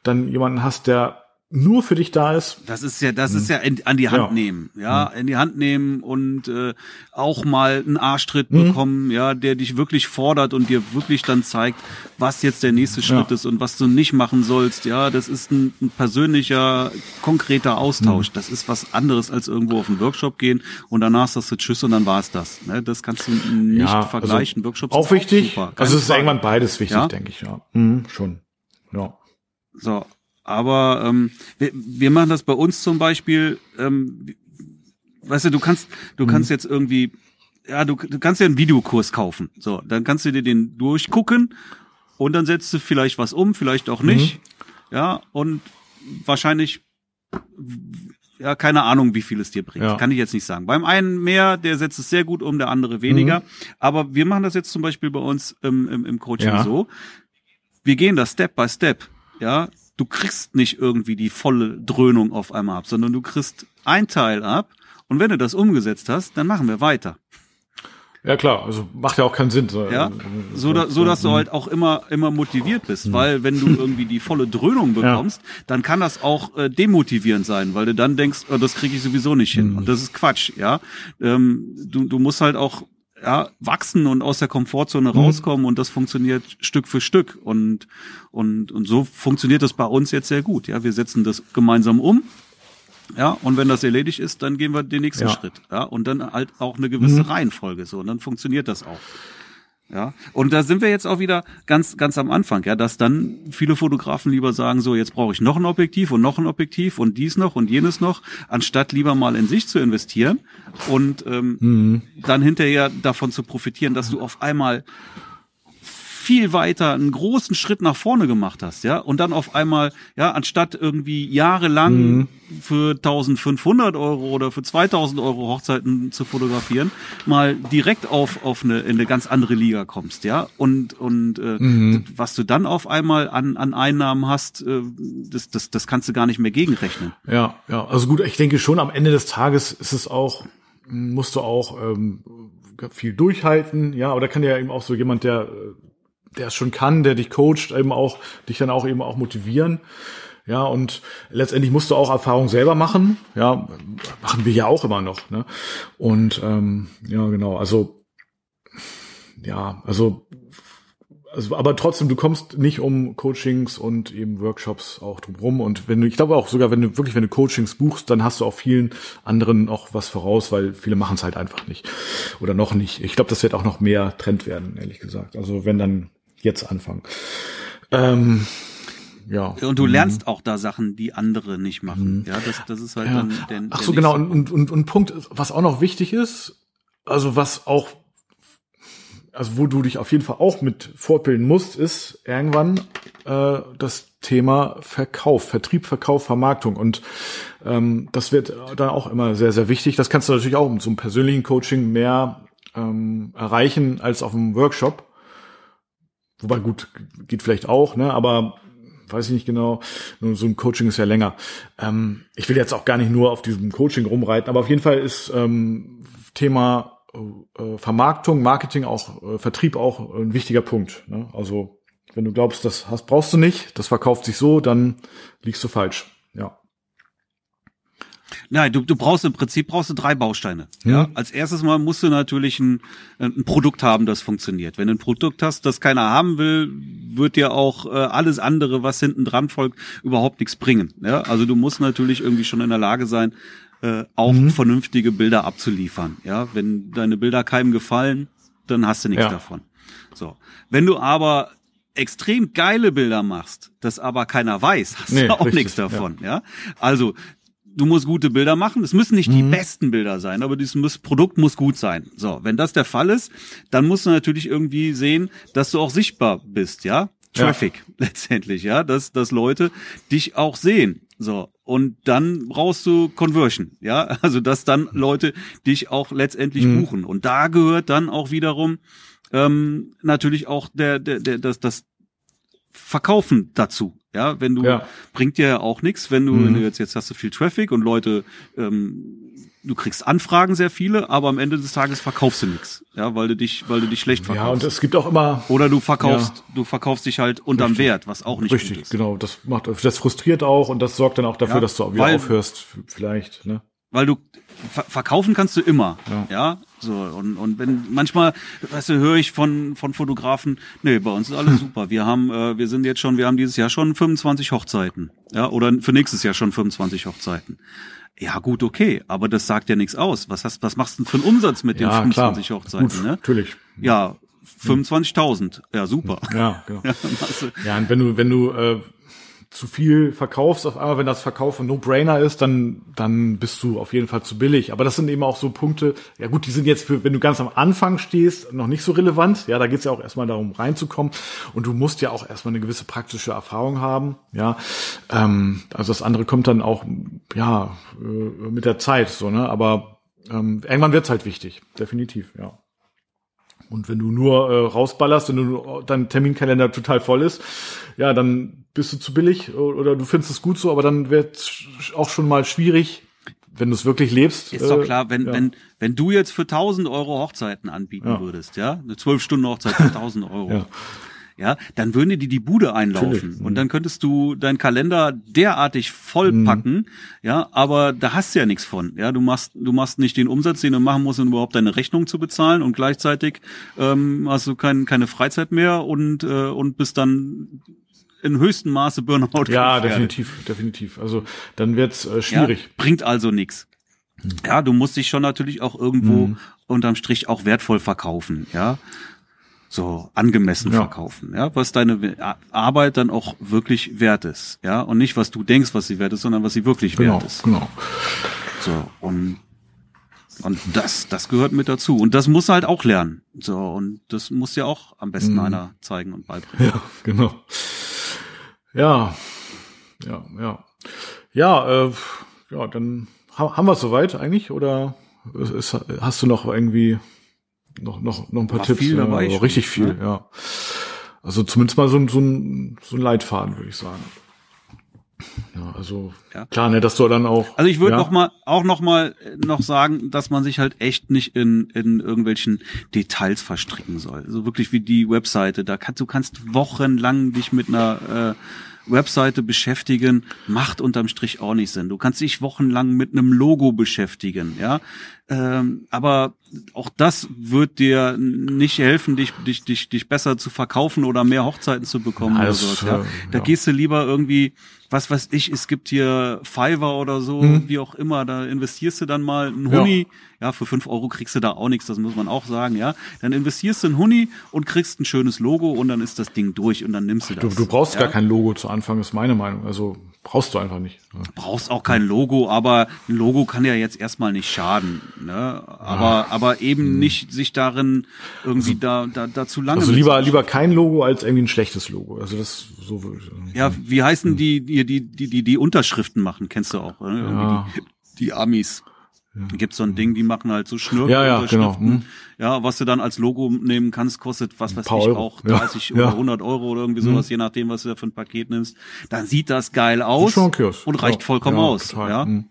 dann jemanden hast, der nur für dich da ist. Das ist ja, das ist ja in, an die Hand ja. nehmen, ja, in die Hand nehmen und äh, auch mal einen Arschtritt mhm. bekommen, ja, der dich wirklich fordert und dir wirklich dann zeigt, was jetzt der nächste Schritt ja. ist und was du nicht machen sollst. Ja, das ist ein, ein persönlicher, konkreter Austausch. Mhm. Das ist was anderes als irgendwo auf einen Workshop gehen und danach sagst du Tschüss und dann war's das. Ne? Das kannst du nicht ja, also vergleichen. Also Workshops auch wichtig. Auch also es ist irgendwann beides wichtig, denke ich. Ja, mhm, schon. Ja. So, aber ähm, wir, wir machen das bei uns zum Beispiel, ähm, weißt du, du kannst, du mhm. kannst jetzt irgendwie, ja, du, du kannst ja einen Videokurs kaufen. So, dann kannst du dir den durchgucken und dann setzt du vielleicht was um, vielleicht auch nicht. Mhm. Ja, und wahrscheinlich ja, keine Ahnung, wie viel es dir bringt. Ja. Kann ich jetzt nicht sagen. Beim einen mehr, der setzt es sehr gut um, der andere weniger. Mhm. Aber wir machen das jetzt zum Beispiel bei uns im, im, im Coaching ja. so. Wir gehen das Step by Step. Ja, du kriegst nicht irgendwie die volle Dröhnung auf einmal ab, sondern du kriegst ein Teil ab und wenn du das umgesetzt hast, dann machen wir weiter. Ja klar, also macht ja auch keinen Sinn. So, ja, so, da, so dass du halt auch immer immer motiviert bist, mhm. weil wenn du *laughs* irgendwie die volle Dröhnung bekommst, ja. dann kann das auch äh, demotivierend sein, weil du dann denkst, oh, das kriege ich sowieso nicht hin mhm. und das ist Quatsch, ja. Ähm, du, du musst halt auch ja, wachsen und aus der Komfortzone mhm. rauskommen und das funktioniert Stück für Stück und und und so funktioniert das bei uns jetzt sehr gut. Ja, wir setzen das gemeinsam um. Ja, und wenn das erledigt ist, dann gehen wir den nächsten ja. Schritt. Ja, und dann halt auch eine gewisse mhm. Reihenfolge so und dann funktioniert das auch. Ja, und da sind wir jetzt auch wieder ganz, ganz am Anfang, ja, dass dann viele Fotografen lieber sagen, so, jetzt brauche ich noch ein Objektiv und noch ein Objektiv und dies noch und jenes noch, anstatt lieber mal in sich zu investieren und ähm, mhm. dann hinterher davon zu profitieren, dass du auf einmal viel weiter einen großen Schritt nach vorne gemacht hast, ja, und dann auf einmal, ja, anstatt irgendwie jahrelang mhm. für 1500 Euro oder für 2000 Euro Hochzeiten zu fotografieren, mal direkt auf, auf eine, in eine ganz andere Liga kommst, ja, und, und äh, mhm. was du dann auf einmal an, an Einnahmen hast, äh, das, das, das kannst du gar nicht mehr gegenrechnen. Ja, ja, also gut, ich denke schon, am Ende des Tages ist es auch, musst du auch ähm, viel durchhalten, ja, oder kann ja eben auch so jemand, der der es schon kann, der dich coacht, eben auch, dich dann auch eben auch motivieren. Ja, und letztendlich musst du auch Erfahrung selber machen. Ja, machen wir ja auch immer noch. Ne? Und ähm, ja, genau, also ja, also, also, aber trotzdem, du kommst nicht um Coachings und eben Workshops auch drumherum. Und wenn du, ich glaube auch sogar, wenn du wirklich, wenn du Coachings buchst, dann hast du auch vielen anderen auch was voraus, weil viele machen es halt einfach nicht. Oder noch nicht. Ich glaube, das wird auch noch mehr Trend werden, ehrlich gesagt. Also wenn dann jetzt anfangen. Ähm, ja. Und du lernst auch da Sachen, die andere nicht machen. Ja, das, das ist halt Ja. dann der, Ach so, genau. Und, und, und Punkt, was auch noch wichtig ist, also was auch, also wo du dich auf jeden Fall auch mit fortbilden musst, ist irgendwann äh, das Thema Verkauf, Vertrieb, Verkauf, Vermarktung. Und ähm, das wird dann auch immer sehr, sehr wichtig. Das kannst du natürlich auch mit so einem persönlichen Coaching mehr ähm, erreichen als auf einem Workshop. Wobei gut, geht vielleicht auch, ne? Aber weiß ich nicht genau. So ein Coaching ist ja länger. Ähm, ich will jetzt auch gar nicht nur auf diesem Coaching rumreiten, aber auf jeden Fall ist ähm, Thema äh, Vermarktung, Marketing, auch äh, Vertrieb auch ein wichtiger Punkt. Ne? Also wenn du glaubst, das hast, brauchst du nicht, das verkauft sich so, dann liegst du falsch. Ja. Nein, du, du brauchst im Prinzip brauchst du drei Bausteine. Ja. Mhm. Als erstes mal musst du natürlich ein, ein Produkt haben, das funktioniert. Wenn du ein Produkt hast, das keiner haben will, wird dir auch äh, alles andere, was hinten dran folgt, überhaupt nichts bringen. Ja. Also du musst natürlich irgendwie schon in der Lage sein, äh, auch Mhm. vernünftige Bilder abzuliefern. Ja. Wenn deine Bilder keinem gefallen, dann hast du nichts Ja. davon. So. Wenn du aber extrem geile Bilder machst, das aber keiner weiß, *laughs* hast Nee, du auch richtig, nichts davon. Ja. Also du musst gute Bilder machen. Es müssen nicht Mhm. die besten Bilder sein, aber dieses muss, Produkt muss gut sein. So, wenn das der Fall ist, dann musst du natürlich irgendwie sehen, dass du auch sichtbar bist, ja? Ja. Traffic *laughs* letztendlich, ja, dass, dass Leute dich auch sehen. So. Und dann brauchst du Conversion, ja, *laughs* also dass dann Leute dich auch letztendlich Mhm. buchen. Und da gehört dann auch wiederum ähm, natürlich auch der, der, der, das, das Verkaufen dazu. Ja, wenn du Ja. bringt dir ja auch nichts, wenn du, Mhm. wenn du jetzt jetzt hast du viel Traffic und Leute, ähm, du kriegst Anfragen sehr viele, aber am Ende des Tages verkaufst du nichts, ja, weil du dich, weil du dich schlecht Ja, und verkaufst. es gibt auch immer Oder du verkaufst, du verkaufst dich halt unterm Richtig. Wert, was auch nicht richtig, gut ist. genau. Das macht, das frustriert auch und das sorgt dann auch dafür, Ja, dass du wieder weil- aufhörst, vielleicht. Ne? Weil du ver verkaufen kannst du immer, Ja. ja. So und und wenn manchmal, weißt du, höre ich von von Fotografen, nee, bei uns ist alles *laughs* super. Wir haben, äh, wir sind jetzt schon, wir haben dieses Jahr schon 25 Hochzeiten, ja, oder für nächstes Jahr schon 25 Hochzeiten. Ja, gut, okay, aber das sagt ja nichts aus. Was hast, was machst du denn für einen Umsatz mit den Ja, 25 klar. Hochzeiten, Gut, ne? natürlich. Ja, 25.000. Ja, super. Ja, genau. *laughs* Ja, Ja, und wenn du, wenn du äh, zu viel verkaufst auf einmal, wenn das Verkauf ein No-Brainer ist, dann, dann bist du auf jeden Fall zu billig. Aber das sind eben auch so Punkte, ja gut, die sind jetzt für, wenn du ganz am Anfang stehst, noch nicht so relevant. Ja, da geht's ja auch erstmal darum, reinzukommen. Und du musst ja auch erstmal eine gewisse praktische Erfahrung haben. Ja, ähm, also das andere kommt dann auch, ja, äh, mit der Zeit, so, ne? Aber ähm, irgendwann wird's halt wichtig, definitiv, ja. Und wenn du nur äh, rausballerst, wenn du nur- dein Terminkalender total voll ist, ja, dann bist du zu billig oder du findest es gut so, aber dann wird es auch schon mal schwierig, wenn du es wirklich lebst. Ist doch äh, klar, wenn, ja. wenn, wenn du jetzt für 1000 Euro Hochzeiten anbieten Ja. würdest, ja, eine 12 Stunden Hochzeit für 1000 Euro, Ja. Ja. dann würden dir die die Bude einlaufen mhm. und dann könntest du deinen Kalender derartig vollpacken, ja, aber da hast du ja nichts von, ja, du machst, du machst nicht den Umsatz, den du machen musst, um überhaupt deine Rechnung zu bezahlen und gleichzeitig ähm, hast du kein, keine Freizeit mehr und, äh, und bist dann in höchstem Maße Burnout Ja, definitiv, definitiv. Also dann wird's äh, Ja, schwierig. bringt also nichts. Ja, du musst dich schon natürlich auch irgendwo Mhm. unterm Strich auch wertvoll verkaufen, ja. So angemessen Ja. verkaufen, ja, was deine Arbeit dann auch wirklich wert ist, ja, und nicht was du denkst, was sie wert ist, sondern was sie wirklich Genau, wert ist. genau. So und und das das gehört mit dazu und das muss halt auch lernen. So und das muss ja auch am besten Mhm. einer zeigen und beibringen. Ja, genau. Ja, ja, ja. Ja, äh, ja, dann ha haben wir es soweit eigentlich oder ist, hast du noch irgendwie noch noch noch ein paar War Tipps? viel ja, dabei aber schon, richtig viel, ne? ja. Also zumindest mal so ein so ein so ein Leitfaden würde ich sagen. Ja, also Ja. klar, ne, dass du dann auch. Also ich würde ja, noch mal auch noch mal äh, noch sagen, dass man sich halt echt nicht in in irgendwelchen Details verstricken soll. So wirklich wie die Webseite, da kannst du kannst wochenlang dich mit einer äh, Webseite beschäftigen, macht unterm Strich auch nicht Sinn. Du kannst dich wochenlang mit einem Logo beschäftigen, ja. Ähm, aber auch das wird dir nicht helfen, dich, dich, dich, dich besser zu verkaufen oder mehr Hochzeiten zu bekommen Ja, oder sowas, ja. äh, Da ja. gehst du lieber irgendwie, was weiß ich, es gibt hier Fiverr oder so, Mhm. wie auch immer, da investierst du dann mal einen Ja. Huni, ja, für fünf Euro kriegst du da auch nichts, das muss man auch sagen, ja. Dann investierst du in Huni und kriegst ein schönes Logo und dann ist das Ding durch und dann nimmst du das. Du, du brauchst ja? gar kein Logo zu Anfang, ist meine Meinung. Also brauchst du einfach nicht. Brauchst auch kein Logo, aber ein Logo kann ja jetzt erstmal nicht schaden, ne? Aber, aber eben nicht sich darin irgendwie da, da, da zu lange. Also lieber, lieber kein Logo als irgendwie ein schlechtes Logo. Also das so würde ich. Ja, wie heißen die, die, die, die, die, die Unterschriften machen, kennst du auch, ne? Irgendwie Ja. die, die Amis. Da gibt's so ein Ding, die machen halt so Schnürk Ja, ja, genau. Hm. Ja, was du dann als Logo nehmen kannst, kostet, was weiß ich, Euro. auch Ja. 30 Ja. Hm. oder 100 Euro oder irgendwie sowas, je nachdem, was du da für ein Paket nimmst. Dann sieht das geil aus und reicht Ja, vollkommen ja, aus. total. Ja? Hm.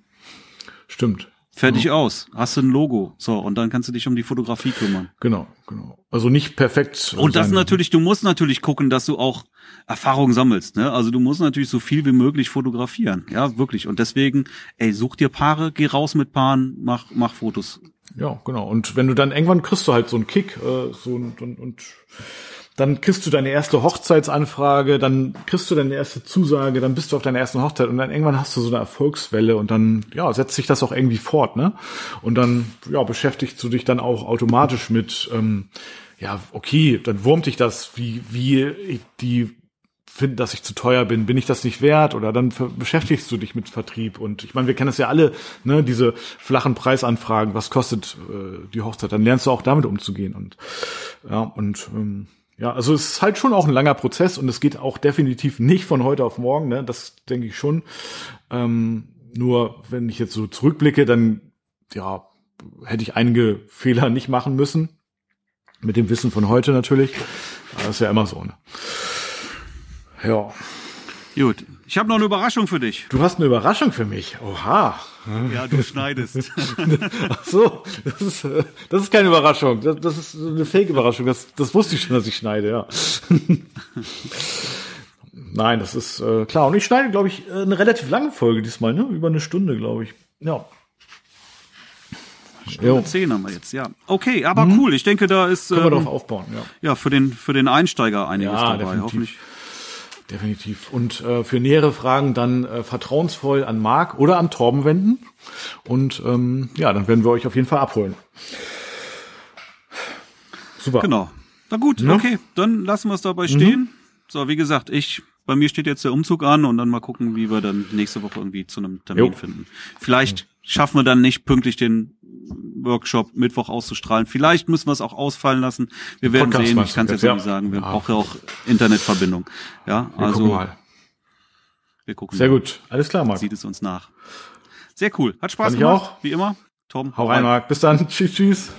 Stimmt. Fertig aus. Hast du ein Logo. So, und dann kannst du dich um die Fotografie kümmern. Genau, genau. Also nicht perfekt. Und das natürlich, du musst natürlich gucken, dass du auch Erfahrung sammelst, ne? Also du musst natürlich so viel wie möglich fotografieren. Ja, wirklich. Und deswegen, ey, such dir Paare, geh raus mit Paaren, mach, mach Fotos. Ja, genau. Und wenn du dann irgendwann kriegst du halt so einen Kick, äh, so und, und, und dann kriegst du deine erste Hochzeitsanfrage, dann kriegst du deine erste Zusage, dann bist du auf deiner ersten Hochzeit und dann irgendwann hast du so eine Erfolgswelle und dann ja setzt sich das auch irgendwie fort, ne? Und dann ja beschäftigst du dich dann auch automatisch mit ähm, ja okay, dann wurmt dich das, wie wie die finden, dass ich zu teuer bin, bin ich das nicht wert? Oder dann beschäftigst du dich mit Vertrieb. Und ich meine, wir kennen das ja alle, ne, diese flachen Preisanfragen, was kostet äh, die Hochzeit? Dann lernst du auch damit umzugehen. Und ja, und ähm, ja, also es ist halt schon auch ein langer Prozess und es geht auch definitiv nicht von heute auf morgen, ne? Das denke ich schon. Ähm, nur wenn ich jetzt so zurückblicke, dann ja, hätte ich einige Fehler nicht machen müssen. Mit dem Wissen von heute natürlich. Aber das ist ja immer so, ne? Ja. Gut. Ich habe noch eine Überraschung für dich. Du hast eine Überraschung für mich. Oha. Ja, du schneidest. *laughs* Ach so, das ist, äh, das ist keine Überraschung. Das, das ist eine Fake-Überraschung. Das, das wusste ich schon, dass ich schneide, ja. *laughs* Nein, das ist äh, klar. Und ich schneide, glaube ich, äh, eine relativ lange Folge diesmal, ne? Über eine Stunde, glaube ich. Ja. Stunde 10 haben wir jetzt, ja. Okay, aber cool. Ich denke, da ist Mhm. Können wir ähm, darauf aufbauen, ja. ja für den für den Einsteiger einiges Ja, dabei. definitiv. Hoffentlich. Definitiv. Und äh, für nähere Fragen dann äh, vertrauensvoll an Marc oder an Torben wenden. Und ähm, ja, dann werden wir euch auf jeden Fall abholen. Super. Genau. Na gut, Ne? okay, dann lassen wir es dabei stehen. So, wie gesagt, ich bei mir steht jetzt der Umzug an und dann mal gucken, wie wir dann nächste Woche irgendwie zu einem Termin Jo. finden. Vielleicht schaffen wir dann nicht pünktlich den Workshop Mittwoch auszustrahlen. Vielleicht müssen wir es auch ausfallen lassen. Wir werden Podcast sehen. Ich kann es jetzt, ja. nicht sagen. Wir Ja. brauchen ja auch Internetverbindung. Ja, Wir also gucken mal. wir gucken. Sehr mal. gut. Alles klar, Marc. Sieht es uns nach. Sehr cool. Hat Spaß Fand ich gemacht. auch. Wie immer. Tom, Hau rein, Marc. Bis dann. *laughs* Tschüss, tschüss.